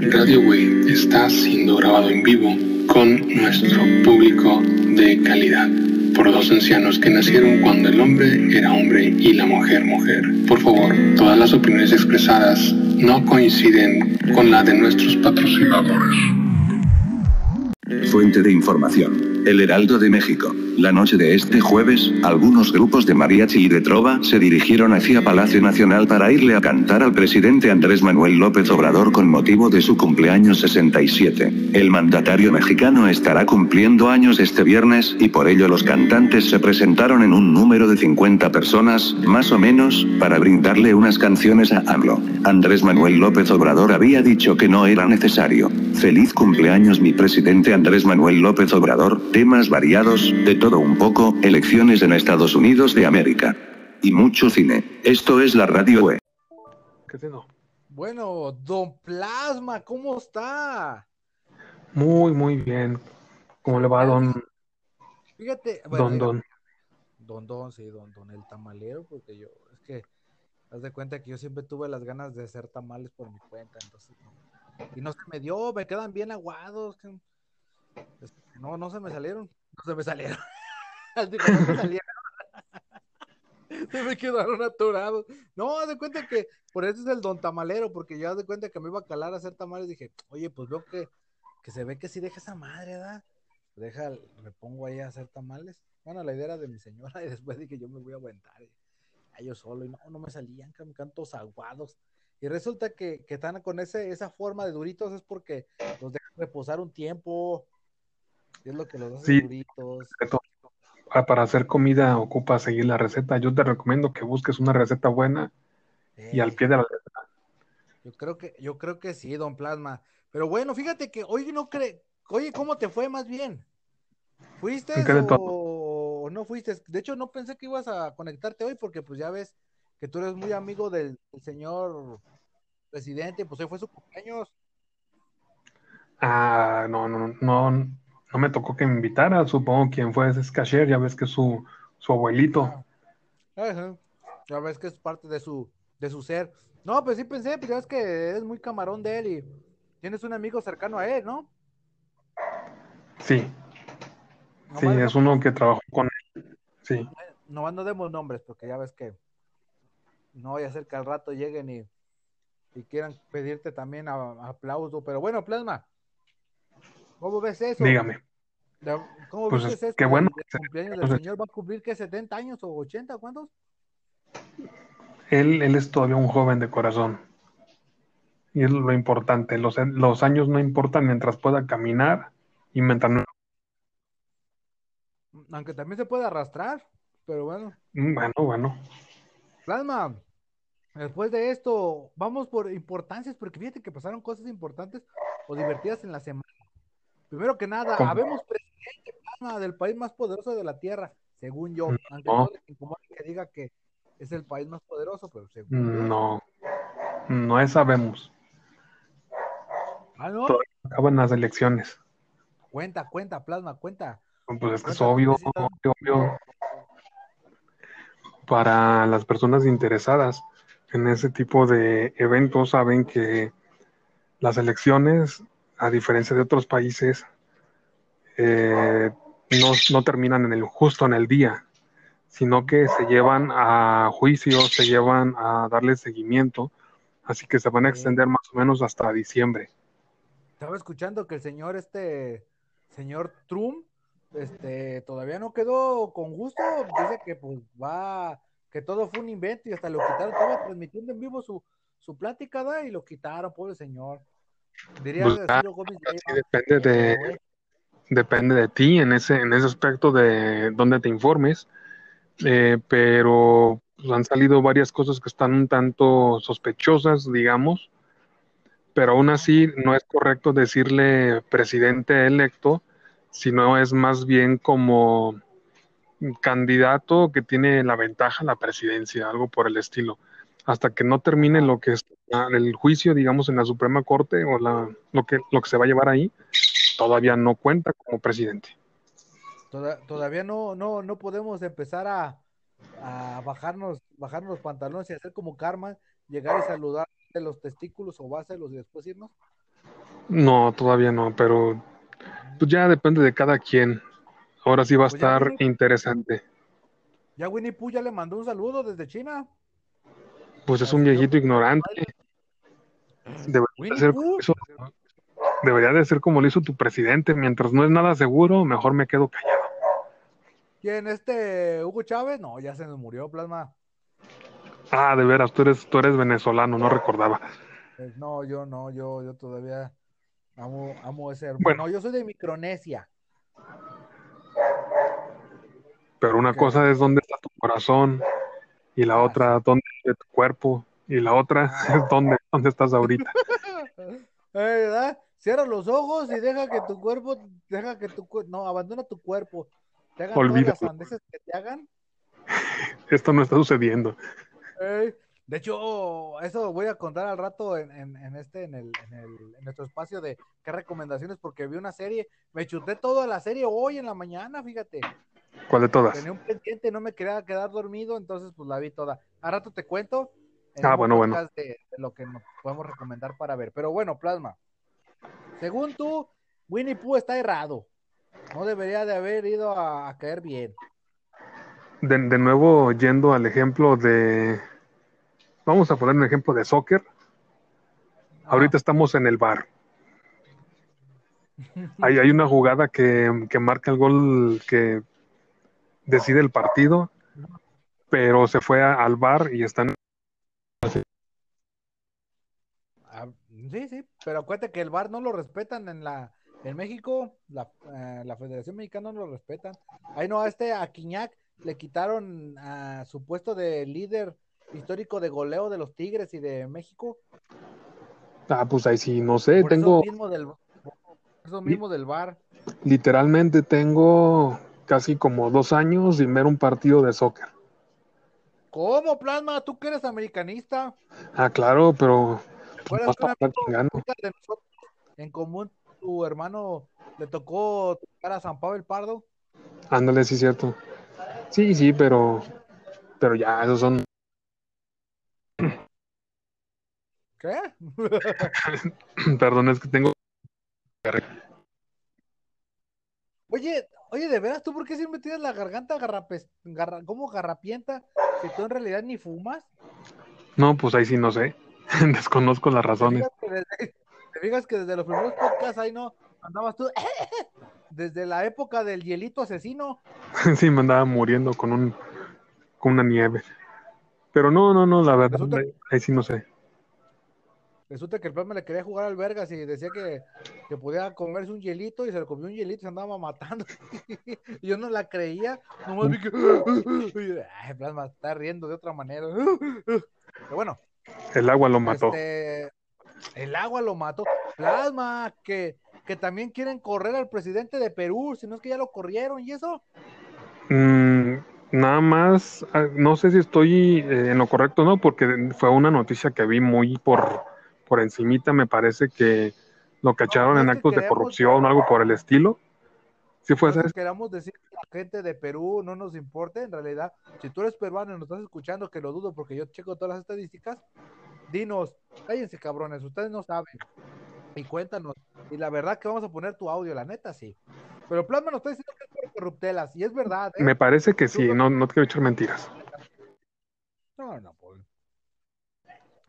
Radio Way está siendo grabado en vivo con nuestro público de calidad por dos ancianos que nacieron cuando el hombre era hombre y la mujer mujer. Por favor, todas las opiniones expresadas no coinciden con la de nuestros patrocinadores. Fuente de información. El Heraldo de México. La noche de este jueves, algunos grupos de mariachi y de trova se dirigieron hacia Palacio Nacional para irle a cantar al presidente Andrés Manuel López Obrador con motivo de su cumpleaños 67. El mandatario mexicano estará cumpliendo años este viernes y por ello los cantantes se presentaron en un número de 50 personas, más o menos, para brindarle unas canciones a AMLO. Andrés Manuel López Obrador había dicho que no era necesario. Feliz cumpleaños mi presidente Andrés Manuel López Obrador, temas variados, de todo un poco, elecciones en Estados Unidos de América. Y mucho cine. Esto es la radio. ¿Qué tengo? Bueno, Don Plasma, ¿cómo está? Muy, muy bien. ¿Cómo le va, don? Fíjate, Don, don. Don Don, sí, Don Don, el tamalero, porque yo, es que, haz de cuenta que yo siempre tuve las ganas de hacer tamales por mi cuenta, entonces, no. y no se me dio, me quedan bien aguados, que- no, no se me salieron, no se me salieron, Digo, no me salieron, se me quedaron atorados, no, haz de cuenta que, por eso es el Don Tamalero, porque yo haz de cuenta que me iba a calar a hacer tamales, dije, oye, pues veo que, que se ve que sí deja esa madre, ¿verdad? Deja, me pongo ahí a hacer tamales. Bueno, la idea era de mi señora y después dije yo me voy a aguantar. Y, a yo solo y no, no me salían, que me cantos aguados. Y resulta que, que están con ese, esa forma de duritos es porque los dejan reposar un tiempo. Es lo que los hace Sí. duritos. Ah, Para hacer comida ocupa seguir la receta. Yo te recomiendo que busques una receta buena y al pie de la letra. Yo creo que, yo creo que sí, don Plasma. Pero bueno, fíjate que hoy no cree, oye, ¿cómo te fue más bien? ¿Fuiste o, o no fuiste? De hecho, no pensé que ibas a conectarte hoy porque pues ya ves que tú eres muy amigo del, del señor presidente, pues hoy fue su cumpleaños. Ah, no, no, no, no me tocó que me invitara. Supongo quien fue ese es Cashier, ya ves que es su, su abuelito. Ajá. Ya ves que es parte de su, de su ser. No, pues sí pensé, pues ya ves que es muy camarón de él y tienes un amigo cercano a él, ¿no? Sí, sí, no- es uno que trabajó con él. Sí, nomás no demos nombres, porque ya ves que no vaya a ser que al rato lleguen y, y quieran pedirte también a, a aplauso. Pero bueno, Plasma, ¿cómo ves eso? dígame. ¿Cómo Pues ves es- esto qué bueno del que se- cumpleaños del señor? ¿Va a cumplir que 70 años o 80? ¿Cuántos? Él, él es todavía un joven de corazón. Y es lo importante. Los, los años no importan mientras pueda caminar y mientras no. Aunque también se puede arrastrar, pero bueno. Bueno, bueno. Plasma, después de esto, vamos por importancias, porque fíjate que pasaron cosas importantes o divertidas en la semana. Primero que nada, ¿Cómo? habemos presidente Plasma, del país más poderoso de la Tierra, según yo. Aunque No. no les incomoda que diga que es el país más poderoso, pero según yo. No. No es sabemos. Ah, no. Todavía acaban las elecciones. Cuenta, cuenta, Plasma, cuenta. Pues es que es obvio, obvio, obvio. Para las personas interesadas en ese tipo de eventos, saben que las elecciones, a diferencia de otros países, eh, no, no terminan en el justo en el día, sino que se llevan a juicio, se llevan a darle seguimiento, así que se van a extender más o menos hasta diciembre. Estaba escuchando que el señor, este, señor Trump, este, todavía no quedó con gusto. Dice que pues va, que todo fue un invento y hasta lo quitaron. Estaba transmitiendo en vivo su, su plática, ¿da? Y lo quitaron, pobre señor. Diría Pues, Gómez Sí, depende que de, depende de ti en ese, en ese aspecto de dónde te informes, eh, pero pues, han salido varias cosas que están un tanto sospechosas, digamos, pero aún así no es correcto decirle presidente electo, sino es más bien como candidato que tiene la ventaja la presidencia, algo por el estilo. Hasta que no termine lo que es ah, el juicio, digamos, en la Suprema Corte o la, lo que, lo que se va a llevar ahí, todavía no cuenta como presidente. Toda- todavía no, no, no podemos empezar a, a bajarnos, bajarnos los pantalones y hacer como karma, llegar y saludar de los testículos o bárselos y después irnos. No, todavía no, pero pues ya depende de cada quien. Ahora sí va a Pues ya, estar Winnie. interesante. Ya Winnie Pooh ya le mandó un saludo desde China. Pues es un viejito ignorante. Debería de ser, Pooh. eso- debería de ser como lo hizo tu presidente. Mientras no es nada seguro, mejor me quedo callado. ¿Quién? ¿Este Hugo Chávez? No, ya se nos murió, Plasma. Ah, de veras, tú eres, tú eres venezolano, no recordaba. Eh, No, yo no, yo, yo todavía amo, amo ese hermano. Bueno. No, yo soy de Micronesia. Pero una cosa es dónde está tu corazón y la Ah, otra dónde está tu cuerpo y la otra es dónde, dónde estás ahorita. Eh, ¿verdad? Cierra los ojos y deja que tu cuerpo, deja que tu cuerpo, no, abandona tu cuerpo. Te hagan todas las sandeces que te hagan. Esto no está sucediendo. De hecho, eso voy a contar al rato en, en- en este, en, el, en, el- en nuestro espacio de qué recomendaciones, porque vi una serie, me chuté toda la serie hoy en la mañana, fíjate. ¿Cuál de todas? Tenía un pendiente, no me quería quedar dormido, entonces pues la vi toda. Al rato te cuento en Ah, bueno, bueno. De, de lo que nos podemos recomendar para ver. Pero bueno, Plasma, según tú, Winnie Pooh está errado. No debería de haber ido a, a caer bien. De, de nuevo, yendo al ejemplo de. Vamos a poner un ejemplo de soccer. Ahorita estamos en el bar. Hay, hay una jugada que, que marca el gol que decide el partido, pero se fue a- al bar y están. Ah, sí, sí, pero acuérdate que el VAR no lo respetan en la en México, la, eh, la Federación Mexicana no lo respetan. Ahí no, a este a Quiñac le quitaron a su puesto de líder histórico de goleo de los Tigres y de México. Ah, pues ahí sí, no sé, Por tengo. eso mismo del, eso mismo del VAR. Literalmente tengo casi como dos años sin ver un partido de soccer. ¿Cómo, Plasma? ¿Tú que eres americanista? Ah, claro, pero ¿Te acuerdas no que un está amigo chingando. de nosotros en común, tu hermano, le tocó tocar a San Pablo el Pardo? Ándale, sí, cierto. Sí, sí, pero, pero ya, esos son, ¿Qué? perdón, es que tengo, Oye, oye, de veras, ¿tú por qué siempre tienes la garganta garrapes, garra- como garrapienta si tú en realidad ni fumas? no, pues ahí sí no sé, desconozco las ¿Te razones. fijas que desde, te que desde los primeros podcasts ahí no andabas tú desde la época del hielito asesino? Sí, me andaba muriendo con un, con una nieve. Pero no, no, no, la verdad, ahí sí no sé. Resulta que el me le quería jugar al Vergas y decía que, que podía comerse un hielito y se le comió un hielito y se andaba matando. yo no la creía, nomás vi que. Ay, Plasma está riendo de otra manera. Pero bueno, El agua lo mató. Este, el agua lo mató. Plasma, que, que también quieren correr al presidente de Perú, si no es que ya lo corrieron y eso. Mm, nada más, ah, no sé si estoy eh, en lo correcto no, porque fue una noticia que vi muy por, por encimita, me parece que lo cacharon no en es que actos de corrupción o algo por el estilo. ¿Sí fue No es ese? que queramos decir que la gente de Perú no nos importa, en realidad, si tú eres peruano y nos estás escuchando, que lo dudo porque yo checo todas las estadísticas, dinos, cállense cabrones, ustedes no saben. Y cuéntanos. Y la verdad que vamos a poner tu audio, la neta sí. Pero Plasma nos está diciendo que es por corruptelas, y es verdad, ¿eh? Me parece que sí, no, no te quiero echar mentiras. No, no, pues.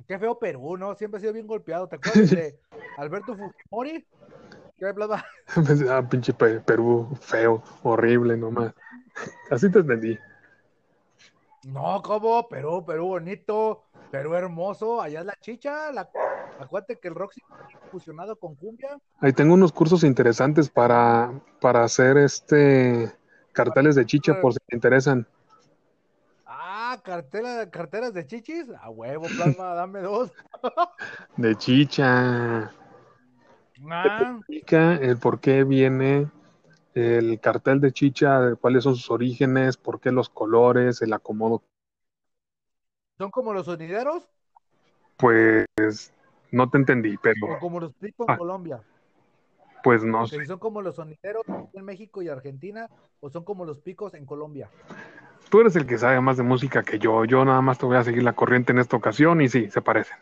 Qué feo Perú, ¿no? Siempre ha sido bien golpeado. ¿Te acuerdas de Alberto Fujimori? ¿Qué Plasma? ah, pinche Pe- Perú, feo, horrible nomás. Así te entendí. No, ¿cómo? Perú, Perú bonito, Perú hermoso, allá es la chicha, la... acuérdate que el Roxy fusionado con cumbia. Ahí tengo unos cursos interesantes para, para hacer este carteles de chicha por si te interesan. Ah, carteras de chichis, a huevo, plasma, dame dos. De chicha. Ah, explica el por qué viene el cartel de chicha, cuáles son sus orígenes, por qué los colores, el acomodo. ¿Son como los sonideros Pues no te entendí, o pero como los picos en Ah. Colombia? pues no sé. son como los sonideros en México y Argentina o son como los picos en Colombia. Tú eres el que sabe más de música que yo. Yo nada más te voy a seguir la corriente en esta ocasión y sí, se parecen.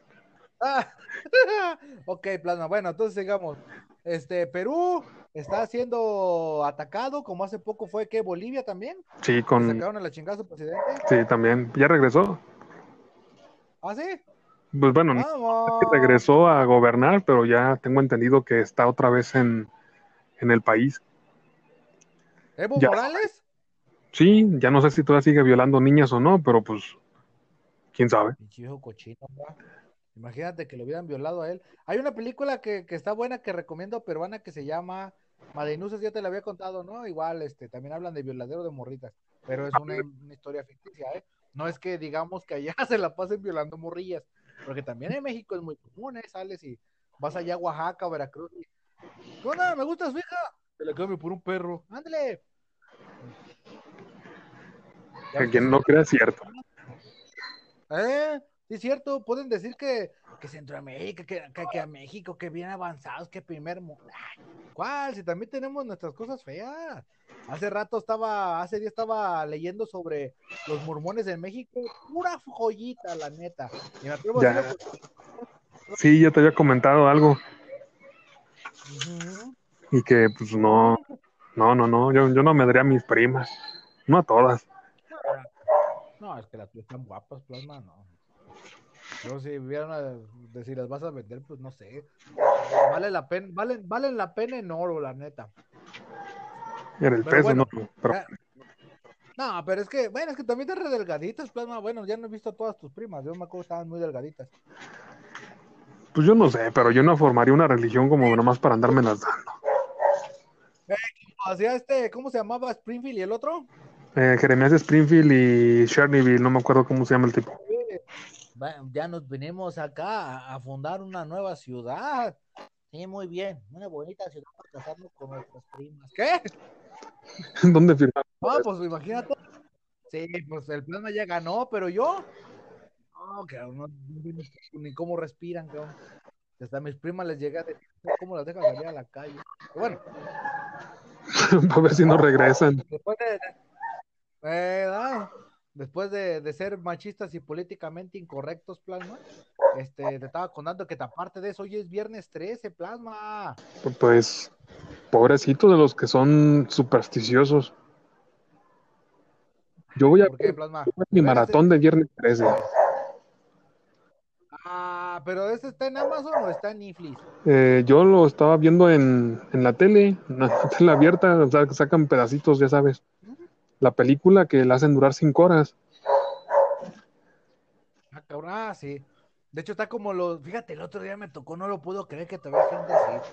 Ah, Ok, plasma. Bueno, entonces sigamos. Este, Perú está siendo atacado, como hace poco fue que Bolivia también. Sí, con... Sacaron a la chingada su presidente. Sí, también. ¿Ya regresó? ¿Ah, sí? Pues bueno, Vamos. regresó a gobernar, pero ya tengo entendido que está otra vez en, en el país. ¿Evo Ya. Morales? Sí, ya no sé si todavía sigue violando niñas o no, pero pues, quién sabe. Viejo cochino. Imagínate que lo hubieran violado a él. Hay una película que, que está buena que recomiendo peruana que se llama Madenusas, ya te la había contado, ¿no? Igual, este, también hablan de violadero de morritas, pero es una, una historia ficticia, ¿eh? No es que digamos que allá se la pasen violando morrillas, porque también en México es muy común, ¿eh? Sales y vas allá a Oaxaca, Veracruz y, ¿qué onda? ¿Me gusta su hija? Se la cambio por un perro, ándale. Que quien no crea es cierto. Eh, sí es cierto, pueden decir que, que Centroamérica, que, que, que a México, que bien avanzados, que primer mundo. ¿Cuál? Si también tenemos nuestras cosas feas. Hace rato estaba, hace día estaba leyendo sobre los mormones en México, pura joyita, la neta. Y me atrevo a Ya. decirlo porque- Sí, ya te había comentado algo y que pues no, no, no, no, yo, yo no me daría a mis primas, no a todas. No, es que las tuyas están guapas, plasma, no. Yo si vieran a, de si las vas a vender, pues no sé. Vale la pena, valen, valen la pena en oro, la neta. Era el Pero peso, bueno, no, pero Ah, No, pero es que, bueno, es que también están re delgaditas, plasma. Bueno, ya no he visto a todas tus primas. Yo me acuerdo que estaban muy delgaditas. pues yo no sé, pero yo no formaría una religión como nomás para andarme las dando. Hacía este, ¿cómo se llamaba? Springfield y el otro. Eh, Jeremías Springfield y Chernyville, no me acuerdo cómo se llama el tipo. Ya nos venimos acá a, a fundar una nueva ciudad. Sí, muy bien. Una bonita ciudad para casarnos con nuestras primas. ¿Qué? ¿Dónde firmaron? No, pues imagínate. Sí, pues el plasma ya ganó, pero yo. No, cabrón, no, ni- cómo respiran, cabrón. Hasta a mis primas les llega a decir cómo las dejan salir a la calle. Pero bueno, para ver si no regresan. después de. Eh, ah, después de, de ser machistas y políticamente incorrectos, plasma. Este, te estaba contando que aparte de eso, hoy es viernes 13, plasma. Pues, pobrecitos de los que son supersticiosos. Yo voy a ¿Por qué, plasma? mi maratón de viernes 13. Ah, pero ¿este está en Amazon o está en Netflix? Eh, yo lo estaba viendo en, en la tele, en la tele abierta, o sea, que sacan pedacitos, ya sabes. La película que la hacen durar cinco horas. Ah, cabrón, ah, sí. De hecho, está como los. Fíjate, el otro día me tocó, no lo puedo creer que todavía hay gente así.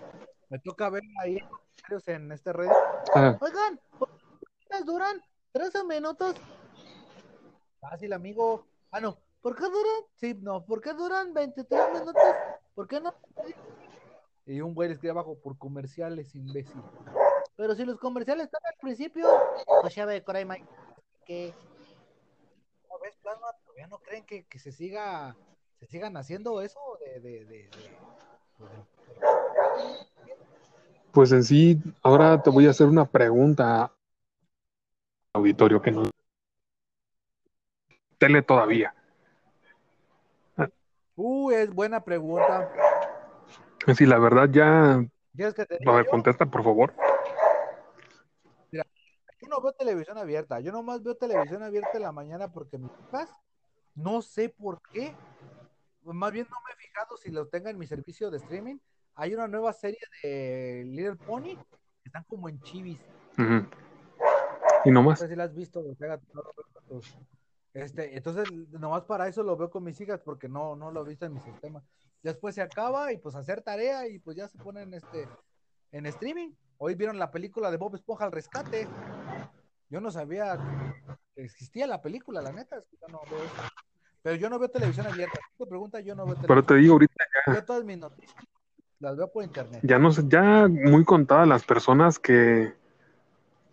Me toca ver ahí en comentarios en este red. Ah, Oigan, ¿por qué las duran 13 minutos? Fácil, amigo. Ah, no. ¿Por qué duran? Sí, no. ¿Por qué duran 23 minutos? ¿Por qué no? Y un güey le escribe abajo por comerciales, imbécil. Pero si los comerciales están al principio, pues ya ve, Coraima, que. ¿No ves, plasma? ¿Todavía no creen que, que se siga se sigan haciendo eso de, de, de, de- pues, de- pues en sí, ahora te voy a hacer una pregunta, auditorio, que no tele todavía. Uh, es buena pregunta. Si la verdad ya, ¿Quieres que te a ver, yo? contesta por favor. Yo no veo televisión abierta. Yo nomás veo televisión abierta en la mañana porque mis hijas, no sé por qué, más bien no me he fijado si lo tenga en mi servicio de streaming. Hay una nueva serie de Little Pony que están como en chivis. Y No no sé si la has visto. Este, entonces, nomás para eso lo veo con mis hijas porque no, no lo he visto en mi sistema. Después se acaba y pues hacer tarea y pues ya se ponen este en streaming. Hoy vieron la película de Bob Esponja al rescate. Yo no sabía que existía la película, la neta, es que yo no veo eso. Pero yo no veo televisión abierta. Si te pregunta, yo no veo televisión. Pero te digo ahorita, Yo todas mis noticias las veo por internet. ya no sé, ya muy contadas las personas que,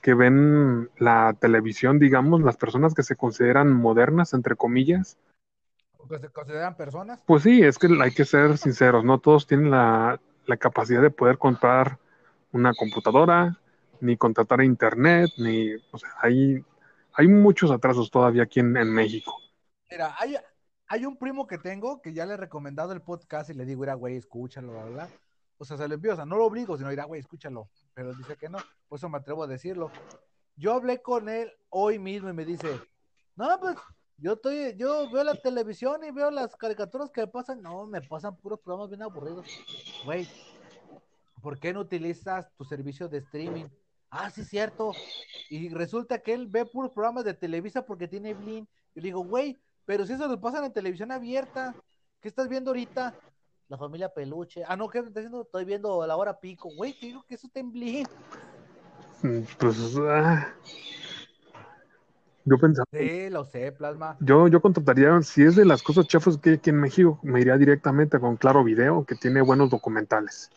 que ven la televisión, digamos, las personas que se consideran modernas, entre comillas. Que se consideran personas. Pues sí, es que hay que ser sinceros, no todos tienen la, la capacidad de poder comprar una computadora, ni contratar internet, ni, o sea, hay, hay muchos atrasos todavía aquí en, México. Mira, hay, un primo que tengo que ya le he recomendado el podcast y le digo, mira, güey, escúchalo, bla, bla. O sea, se lo envío, o sea, no lo obligo, sino dirá, güey, escúchalo. Pero dice que no, por eso me atrevo a decirlo. Yo hablé con él hoy mismo y me dice, no, pues yo estoy, yo veo la televisión y veo las caricaturas que me pasan, no, me pasan puros programas bien aburridos. Güey, ¿por qué no utilizas tu servicio de streaming? Ah, sí, cierto. Y resulta que él ve puros programas de Televisa porque tiene Blin. Y le digo, güey, pero si eso lo pasan en televisión abierta, ¿qué estás viendo ahorita? La familia Peluche. Ah, no, ¿qué estás haciendo? Estoy viendo la hora pico. Güey, te digo que eso está en Blin. Mm, Pues, ah, yo pensaba, Sí, lo sé, plasma. yo, yo contrataría, si es de las cosas chafas que hay aquí en México, me iría directamente con Claro Video, que tiene buenos documentales.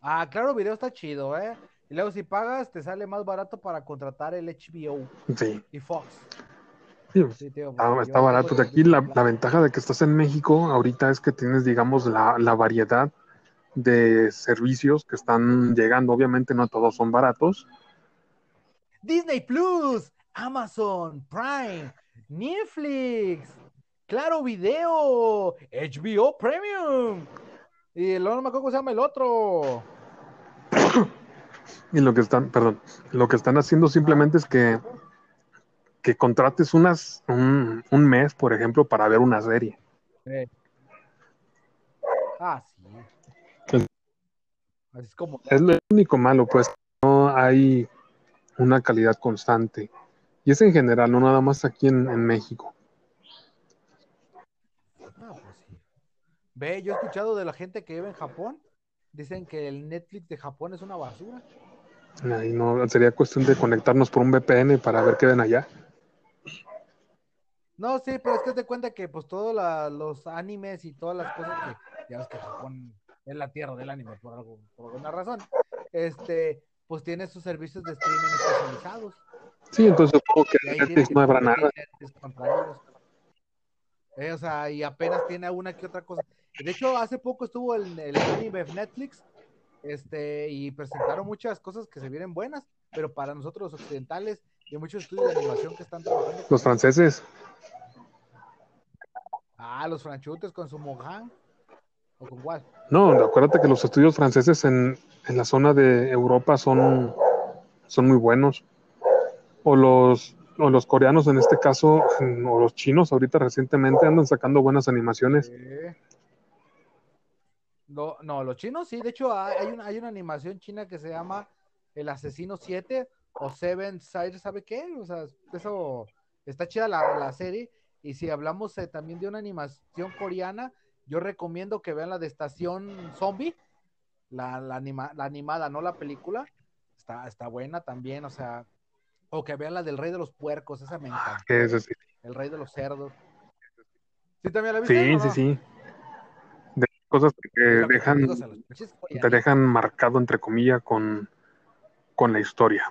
Ah, claro, video está chido, ¿eh? Y luego si pagas, te sale más barato para contratar el HBO Sí, y Fox. sí, Sí, tío, está, está barato. De aquí la, la ventaja de que estás en México ahorita es que tienes, digamos, la, la variedad de servicios que están llegando. Obviamente no todos son baratos. Disney Plus, Amazon Prime, Netflix, Claro Video, HBO Premium. Y luego no me acuerdo cómo se llama el otro. Y lo que están, perdón, lo que están haciendo simplemente es que, que contrates unas, un, un mes, por ejemplo, para ver una serie. Eh. Ah, sí. Es- Así es como. Es lo único malo, pues no hay una calidad constante. Y es en general, no nada más aquí en, en México. Ah, pues sí. Ve, yo he escuchado de la gente que vive en Japón. Dicen que el Netflix de Japón es una basura. Ahí no, sería cuestión de conectarnos por un VPN para ver qué ven allá. No, sí, pero es que te cuenta que pues todos la- los animes y todas las cosas que ya ves que Japón es la tierra del anime por algo, por alguna razón, este, pues tiene sus servicios de streaming especializados. Sí, entonces supongo que en Netflix no habrá nada. Eh, o sea, y apenas tiene una que otra cosa. De hecho, hace poco estuvo el, el anime de Netflix, este, y presentaron muchas cosas que se vienen buenas, pero para nosotros los occidentales y muchos estudios de animación que están trabajando. Los franceses, Ah, los franchutes con su Mohan. ¿O con cuál? no, acuérdate que los estudios franceses en, en la zona de Europa son, son muy buenos. O los, o los coreanos en este caso, o los chinos ahorita recientemente andan sacando buenas animaciones. Sí. No, no, los chinos sí. De hecho, hay hay una, hay una animación china que se llama El Asesino 7 o Seven Side, ¿sabe qué? O sea, eso está chida la, la serie. Y si hablamos eh, también de una animación coreana, yo recomiendo que vean la de Estación Zombie, la, la, anima- la animada, no la película. Está, está buena también, o sea, o que vean la del Rey de los Puercos, esa me encanta. Que es así. El Rey de los Cerdos. ¿Sí también la viste? Sí, sí, sí. Cosas que Es lo que te dejan, pinches te dejan marcado entre comillas con, con la historia.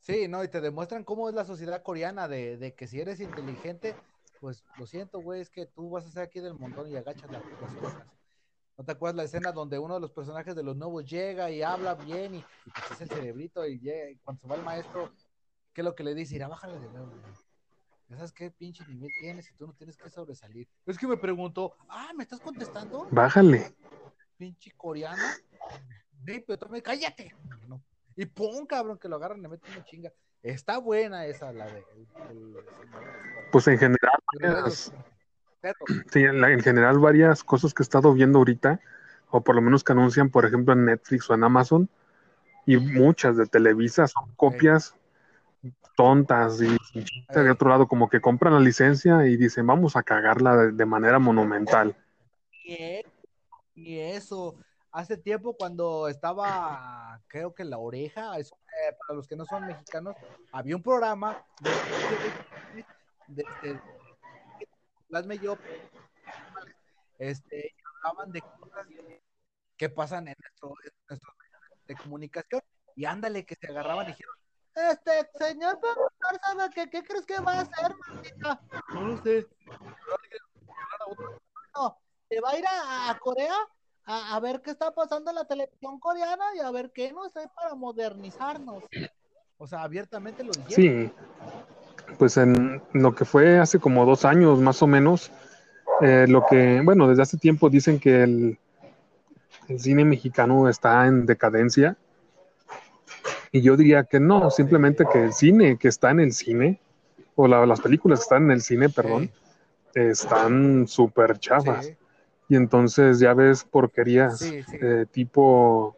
Sí, no, y te demuestran cómo es la sociedad coreana, de, de que si eres inteligente, pues lo siento, güey, es que tú vas a ser aquí del montón y agachas la- las orejas. ¿No te acuerdas la escena donde uno de los personajes de los nuevos llega y habla bien y, y pues es el cerebrito y, llega- y cuando se va el maestro, ¿qué es lo que le dice? Irá, bájale de nuevo, güey. ¿Ya sabes qué pinche nivel tienes y tú no tienes que sobresalir? Es que me preguntó, ah, ¿me estás contestando? Bájale. pinche coreana. Sí, pero me cállate. No. Y pum, cabrón, que lo agarran le meten una chinga. Está buena esa, la de. el- el- Pues en general, varias- sí, en, la- en general varias cosas que he estado viendo ahorita, o por lo menos que anuncian, por ejemplo, en Netflix o en Amazon, y muchas de Televisa son copias tontas y de otro lado como que compran la licencia y dicen vamos a cagarla de, de manera monumental. Y eso, hace tiempo cuando estaba, creo que La Oreja, eso, eh, para los que no son mexicanos, había un programa de, de, de- y yo, este, hablaban de cosas que pasan en nuestro, en de comunicación, y ándale, que se agarraban y dijeron, este, señor productor, ¿sabe qué, qué crees que va a hacer, maldita? No lo sé. No, se va a ir a, a Corea a, a ver qué está pasando en la televisión coreana y a ver qué nos hay para modernizarnos. O sea, abiertamente lo dijeron. Sí, pues en lo que fue hace como dos años más o menos, eh, lo que, bueno, desde hace tiempo dicen que el, el cine mexicano está en decadencia. Y yo diría que no, simplemente que el cine que está en el cine, o la- las películas que están en el cine, perdón, están súper chafas. Sí, Y entonces ya ves porquerías Sí, eh, tipo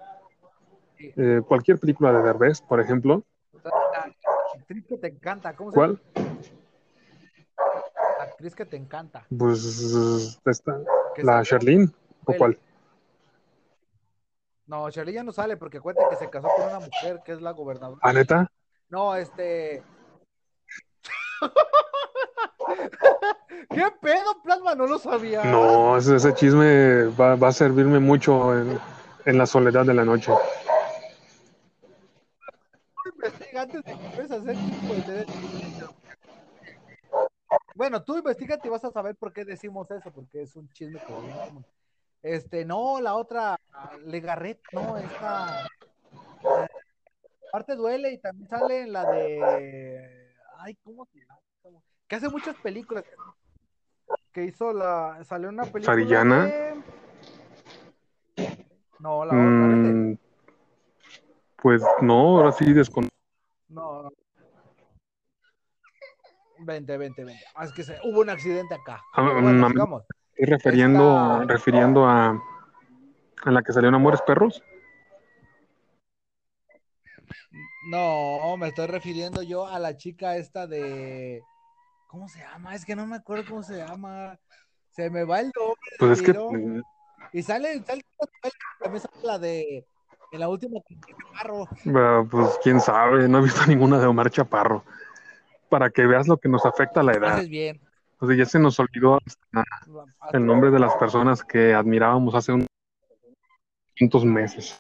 eh, cualquier película de Derbez, por ejemplo. Actriz que te encanta, ¿cómo? ¿Cuál? La actriz que te encanta. Pues esta, la Charlene, ¿o cuál? No, Charlie ya no sale porque cuenta que se casó con una mujer que es la gobernadora. ¿Ah, neta? No, este. ¿Qué pedo, Plasma? No lo sabía. No, ese, ese chisme va, va a servirme mucho en, en la soledad de la noche. Investiga antes de que empieces a hacer de- Bueno, tú investigate y vas a saber por qué decimos eso, porque es un chisme común. Este, no, la otra, Legarret, no, esta. eh, Parte duele y también sale en la de. Ay, ¿cómo se llama? Que hace muchas películas. Que hizo la. Salió una película. ¿Sarillana? de- No, la otra. Mm, pues no, ahora sí desconozco. No. Vente, vente, vente. Ah, es que se- hubo un accidente acá. Ah, bueno, mm, sigamos. Estoy refiriendo, Esta- refiriendo a, a la que salió en Amores Perros. No, me estoy refiriendo yo a la chica esta de. ¿Cómo se llama? Es que no me acuerdo cómo se llama. Se me va el nombre. Pues es que. Y sale, sale también sale la de. En la última Chaparro. Ah, Pues quién sabe, no he visto ninguna de Omar Chaparro. Para que veas lo que nos afecta la edad. Haces bien. O sea, ya se nos olvidó hasta el nombre de las personas que admirábamos hace unos meses.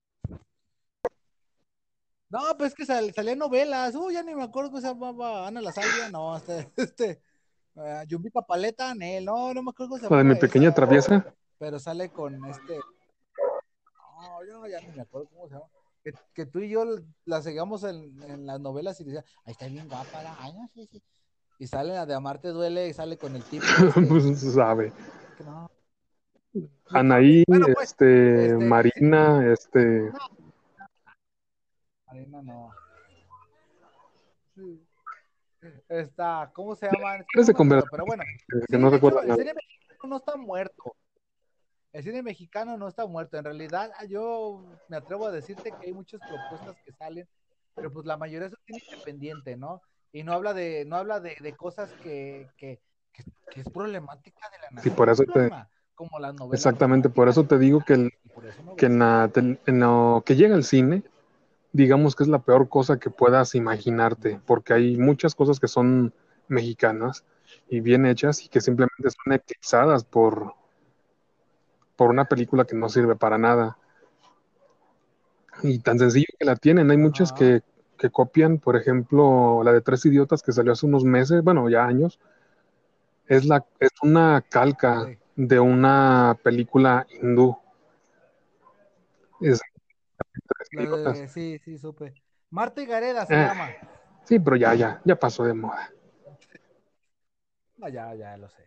No, pues es que sal- salían novelas. Uy, ya ni me acuerdo cómo se llamaba Ana La Salvia. No, este. este Yumbita Paleta, Nel. No, no me acuerdo cómo se La de mi llamaba pequeña esa. traviesa. pero sale con este. No, yo ya ni me acuerdo cómo se llama. Que, que tú y yo la seguíamos en, en las novelas y decía, ahí está bien guapa la. Ay, no, sí, sí. Y sale la de Amarte Duele y sale con el tipo. este, Pues sabe. no. Anaí, Bueno, pues, este, este- Marina, este, Marina no. Sí. Está, ¿cómo se llama? Es que no pero bueno. que no recuerdo el cine mexicano no está muerto. El cine mexicano no está muerto. En realidad, yo me atrevo a decirte que hay muchas propuestas que salen, pero pues la mayoría cine independiente, ¿no? Y no habla de, no habla de, de cosas que, que, que, que es problemática de la Sí, nación. por eso te- plasma, como las novelas Exactamente, por eso te digo que, el- que en, la tel- en lo que llega al cine, digamos que es la peor cosa que puedas imaginarte, porque hay muchas cosas que son mexicanas y bien hechas y que simplemente son eclipsadas por, por una película que no sirve para nada. Y tan sencillo que la tienen, hay muchas Ajá. que, que copian, por ejemplo, la de Tres Idiotas que salió hace unos meses, bueno, ya años, es, la, es una calca Sí. de una película hindú. Es- La de- sí, sí, supe. Marta y Gareda se Eh. llama. Sí, pero ya, ya, ya pasó de moda. No, ya, ya lo sé.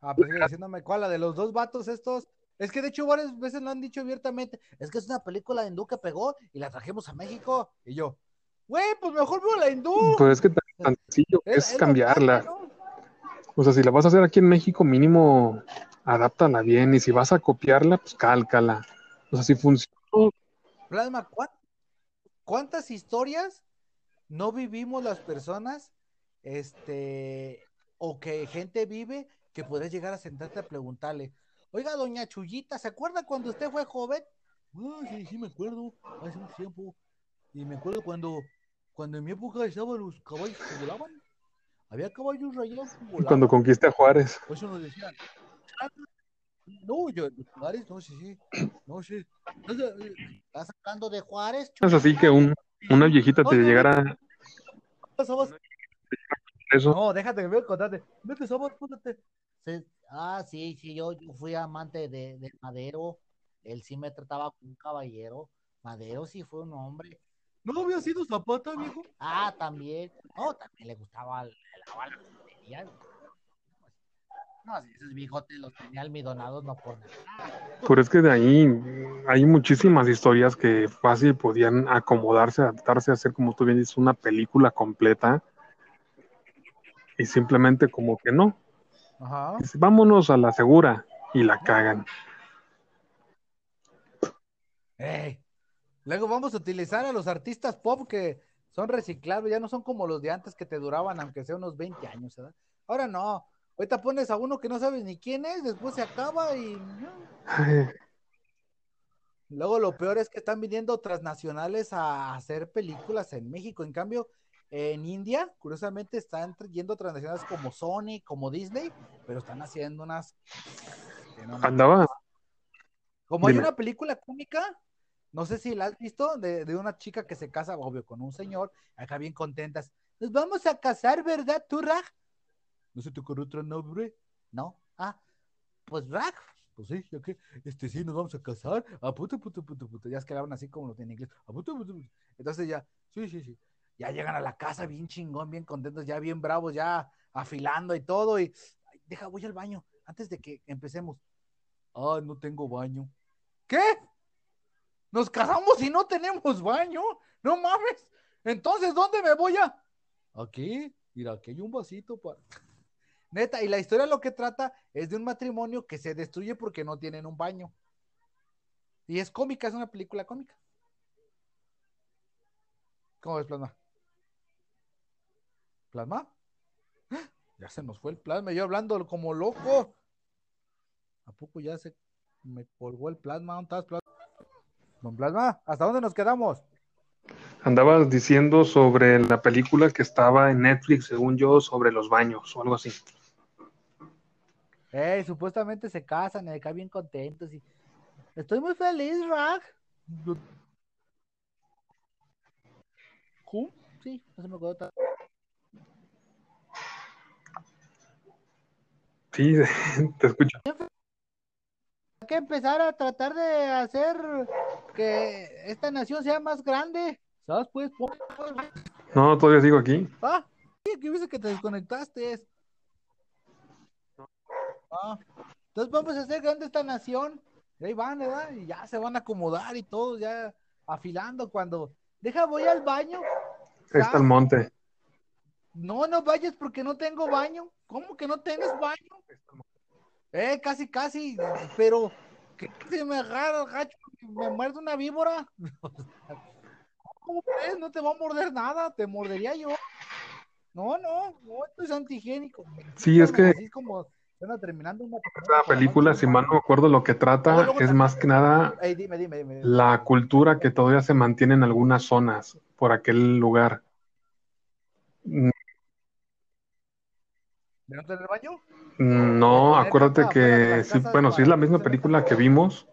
Ah, pues sigue diciéndome cuál, la de los dos vatos estos. Es que de hecho varias veces lo han dicho abiertamente. Es que es una película hindú que pegó y la trajimos a México. Y yo, güey, pues mejor veo la hindú. Pues es que tan, sencillo es cambiarla. O sea, si la vas a hacer aquí en México, mínimo adáptala bien. Y si vas a copiarla, pues cálcala. O sea, si funciona, Plasma, ¿cuán- ¿cuántas historias no vivimos las personas? Este, o que gente vive que podés llegar a sentarte a preguntarle, oiga, doña Chullita, ¿se acuerda cuando usted fue joven? Ah, sí, sí, me acuerdo, hace un tiempo. Y me acuerdo cuando, cuando en mi época estaban los caballos que volaban. Había caballos rayados que volaban. cuando conquiste a Juárez. Por eso nos decían. "Ah, No, yo, Juárez, no, sí, sí. No, sí. ¿Estás hablando de Juárez? Es así que un, una viejita te No, llegara no eso. No, déjate que me contarte. Vete, sabes, póntate. Sí, Ah, sí, sí, yo, yo fui amante de, de Madero. Él sí me trataba como un caballero. Madero sí fue un hombre. ¿No había sido Zapata, viejo? Ah, también. No, también le gustaba el. No, si esos bigotes los tenía almidonados, no por nada. Pero es que de ahí hay muchísimas historias que fácil podían acomodarse, adaptarse a hacer, como tú bien dices, una película completa. Y simplemente como que no. Ajá. Dice, Vámonos a la segura. Y la cagan. Ey. Luego vamos a utilizar a los artistas pop que son reciclables, ya no son como los de antes que te duraban, aunque sea unos 20 años, ¿verdad? Ahora no. Ahorita pones a uno que no sabes ni quién es, después se acaba y. Luego lo peor es que están viniendo transnacionales a hacer películas en México. En cambio, en India, curiosamente, están yendo transnacionales como Sony, como Disney, pero están haciendo unas. Andaba. Como hay una película cómica, no sé si la has visto, de, de una chica que se casa, obvio, con un señor, acá bien contentas. Nos vamos a casar, ¿verdad, tú, Raj? ¿No se te ocurre otro nombre? No. Ah, pues Raj. Pues sí, ya que, este sí, nos vamos a casar. A puto, puto, puto, puto. Ya es que hablan así como los en inglés. A puto, puto, puto. Entonces ya, sí, sí, sí. Ya llegan a la casa bien chingón, bien contentos, ya bien bravos, ya afilando y todo. Y deja, voy al baño antes de que empecemos. Ah, no tengo baño. ¿Qué? Nos casamos y no tenemos baño. No mames. Entonces, ¿dónde me voy a? Aquí. Mira, aquí hay un vasito para. Neta, y la historia lo que trata es de un matrimonio que se destruye porque no tienen un baño. Y es cómica, es una película cómica. ¿Cómo ves, Plasma? ¿Plasma? Ya se nos fue el plasma, yo hablando como loco. ¿A poco ya se me colgó el plasma? ¿Dónde estás, plasma? Don Plasma, ¿hasta dónde nos quedamos? Andabas diciendo sobre la película que estaba en Netflix, según yo, sobre los baños o algo así. Ey, supuestamente se casan y acá bien contentos y estoy muy feliz, Rag. ¿Cómo? Sí, no se me acuerdo. tan- Sí, te escucho. Que empezar a tratar de hacer que esta nación sea más grande. ¿Sabes? Pues, No, todavía sigo aquí. ah, que viste que te desconectaste. Ah, entonces vamos a hacer grande esta nación. Y ahí van, ¿verdad? Y ya se van a acomodar y todos ya afilando cuando. Deja, voy al baño. Ahí está el monte. No, no vayas porque no tengo baño. ¿Cómo que no tienes baño? Eh, casi, casi, pero que se me agarra el gacho me muerde una víbora. ¿Cómo crees? No te va a morder nada, te mordería yo. No, no, no, esto es antihigiénico. Sí, es que Así es como anda terminando una esta película, si mal no me acuerdo, lo que trata es más que nada Ey, dime, dime, dime. dime. la cultura que todavía se mantiene en algunas zonas por aquel lugar. Mm, ¿De no tener baño? No, tener acuérdate que sí, bueno, sí es la misma no película que vimos,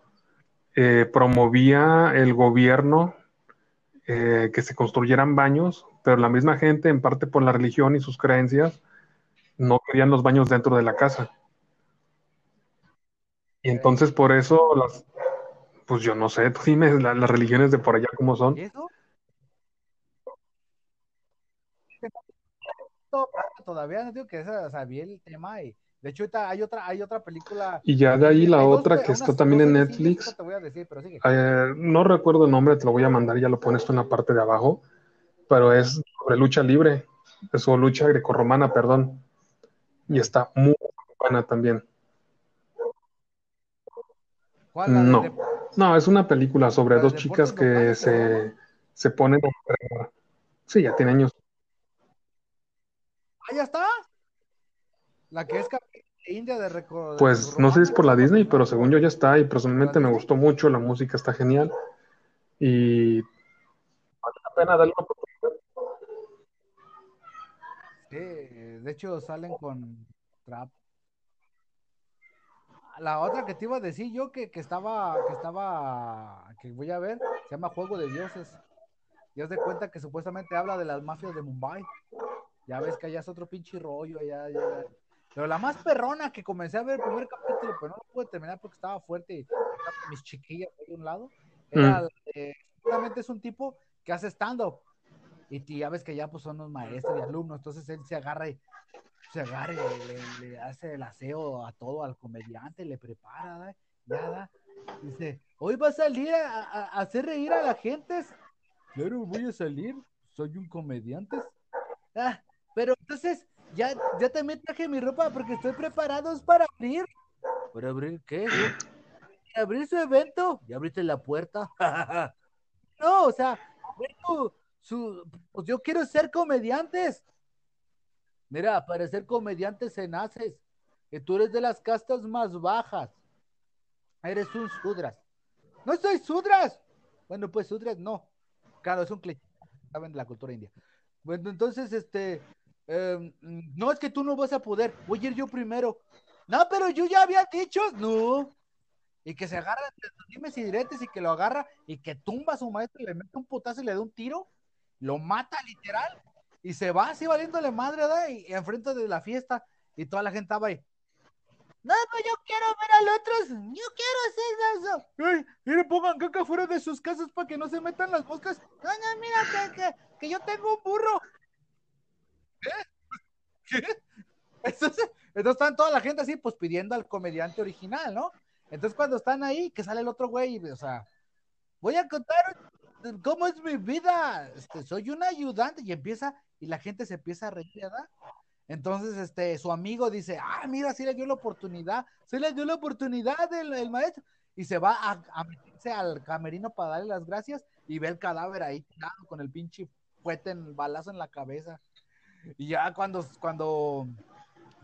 eh, promovía el gobierno eh, que se construyeran baños, pero la misma gente, en parte por la religión y sus creencias, no querían los baños dentro de la casa. Y entonces por eso, las, pues yo no sé, tú dime la- las religiones de por allá cómo son. ¿Y Todavía no digo que esa, sabía el tema y de hecho ahorita hay otra, hay otra película. Y ya de ahí la dos, otra que está también en sí, Netflix, ahorita te voy a decir, pero sigue. eh, no recuerdo el nombre, te lo voy a mandar, ya lo pones tú en la parte de abajo, pero es sobre lucha libre, es o lucha grecorromana, perdón, y está muy buena también. No, de- no, es una película sobre ¿La de dos chicas que se se, ponen. Sí, ya tiene años. Ah, ya está. La que es de India de récord. Pues no sé si es por la Disney, pero según yo ya está y personalmente me gustó mucho, la música está genial y vale la pena darle una oportunidad. Sí, de hecho salen con trap. La otra que te iba a decir yo que, que estaba, que estaba, que voy a ver, se llama Juego de Dioses. Y haz de cuenta que supuestamente habla de las mafias de Mumbai. Ya ves que allá es otro pinche rollo, allá. Pero la más perrona que comencé a ver el primer capítulo, pero no lo pude terminar porque estaba fuerte y estaba con mis chiquillas a un lado, era Mm. de- supuestamente es un tipo que hace stand-up. Y ya ves que ya pues son los maestros y alumnos, entonces él se agarra y se agarra y le, hace el aseo a todo al comediante, le prepara, ¿eh? ya da. Dice, hoy va a salir a, hacer reír a la gente. Claro, voy a salir, soy un comediante. Ah, pero entonces, ya, ya también traje mi ropa porque estoy preparado para abrir. ¿Para abrir qué? ¿Para abrir su evento? ¿Ya abriste la puerta? no, o sea, su, pues yo quiero ser comediantes. Mira, para ser comediante se naces. Que tú eres de las castas más bajas. Eres un sudras. No soy sudras. Bueno, pues sudras no. Claro, es un cliché. Saben de la cultura india. Bueno, entonces, este, em, no es que tú no vas a poder. Voy a ir yo primero. No, pero yo ya había dicho, no. Y que se agarra de dimes y diretes y que lo agarra y que tumba a su maestro y le mete un putazo y le da un tiro. Lo mata literal y se va así valiéndole madre, ¿verdad? Y, enfrente de la fiesta y toda la gente estaba ahí. No, pues yo quiero ver al otro, yo quiero hacer eso. Miren, pongan caca fuera de sus casas para que no se metan las moscas. No, no, mira, que, que, yo tengo un burro. ¿Qué? ¿Qué? Entonces, entonces están toda la gente así, pues pidiendo al comediante original, ¿no? Entonces cuando están ahí, que sale el otro güey, o sea, voy a contar cómo es mi vida. Este, soy un ayudante y empieza, y la gente se empieza a reír, ¿verdad? Entonces, este, su amigo dice, ah, mira, sí le dio la oportunidad, sí le dio la oportunidad el, maestro, y se va a, meterse al camerino para darle las gracias y ve el cadáver ahí tirado con el pinche fuete en balazo en la cabeza. Y ya cuando, cuando,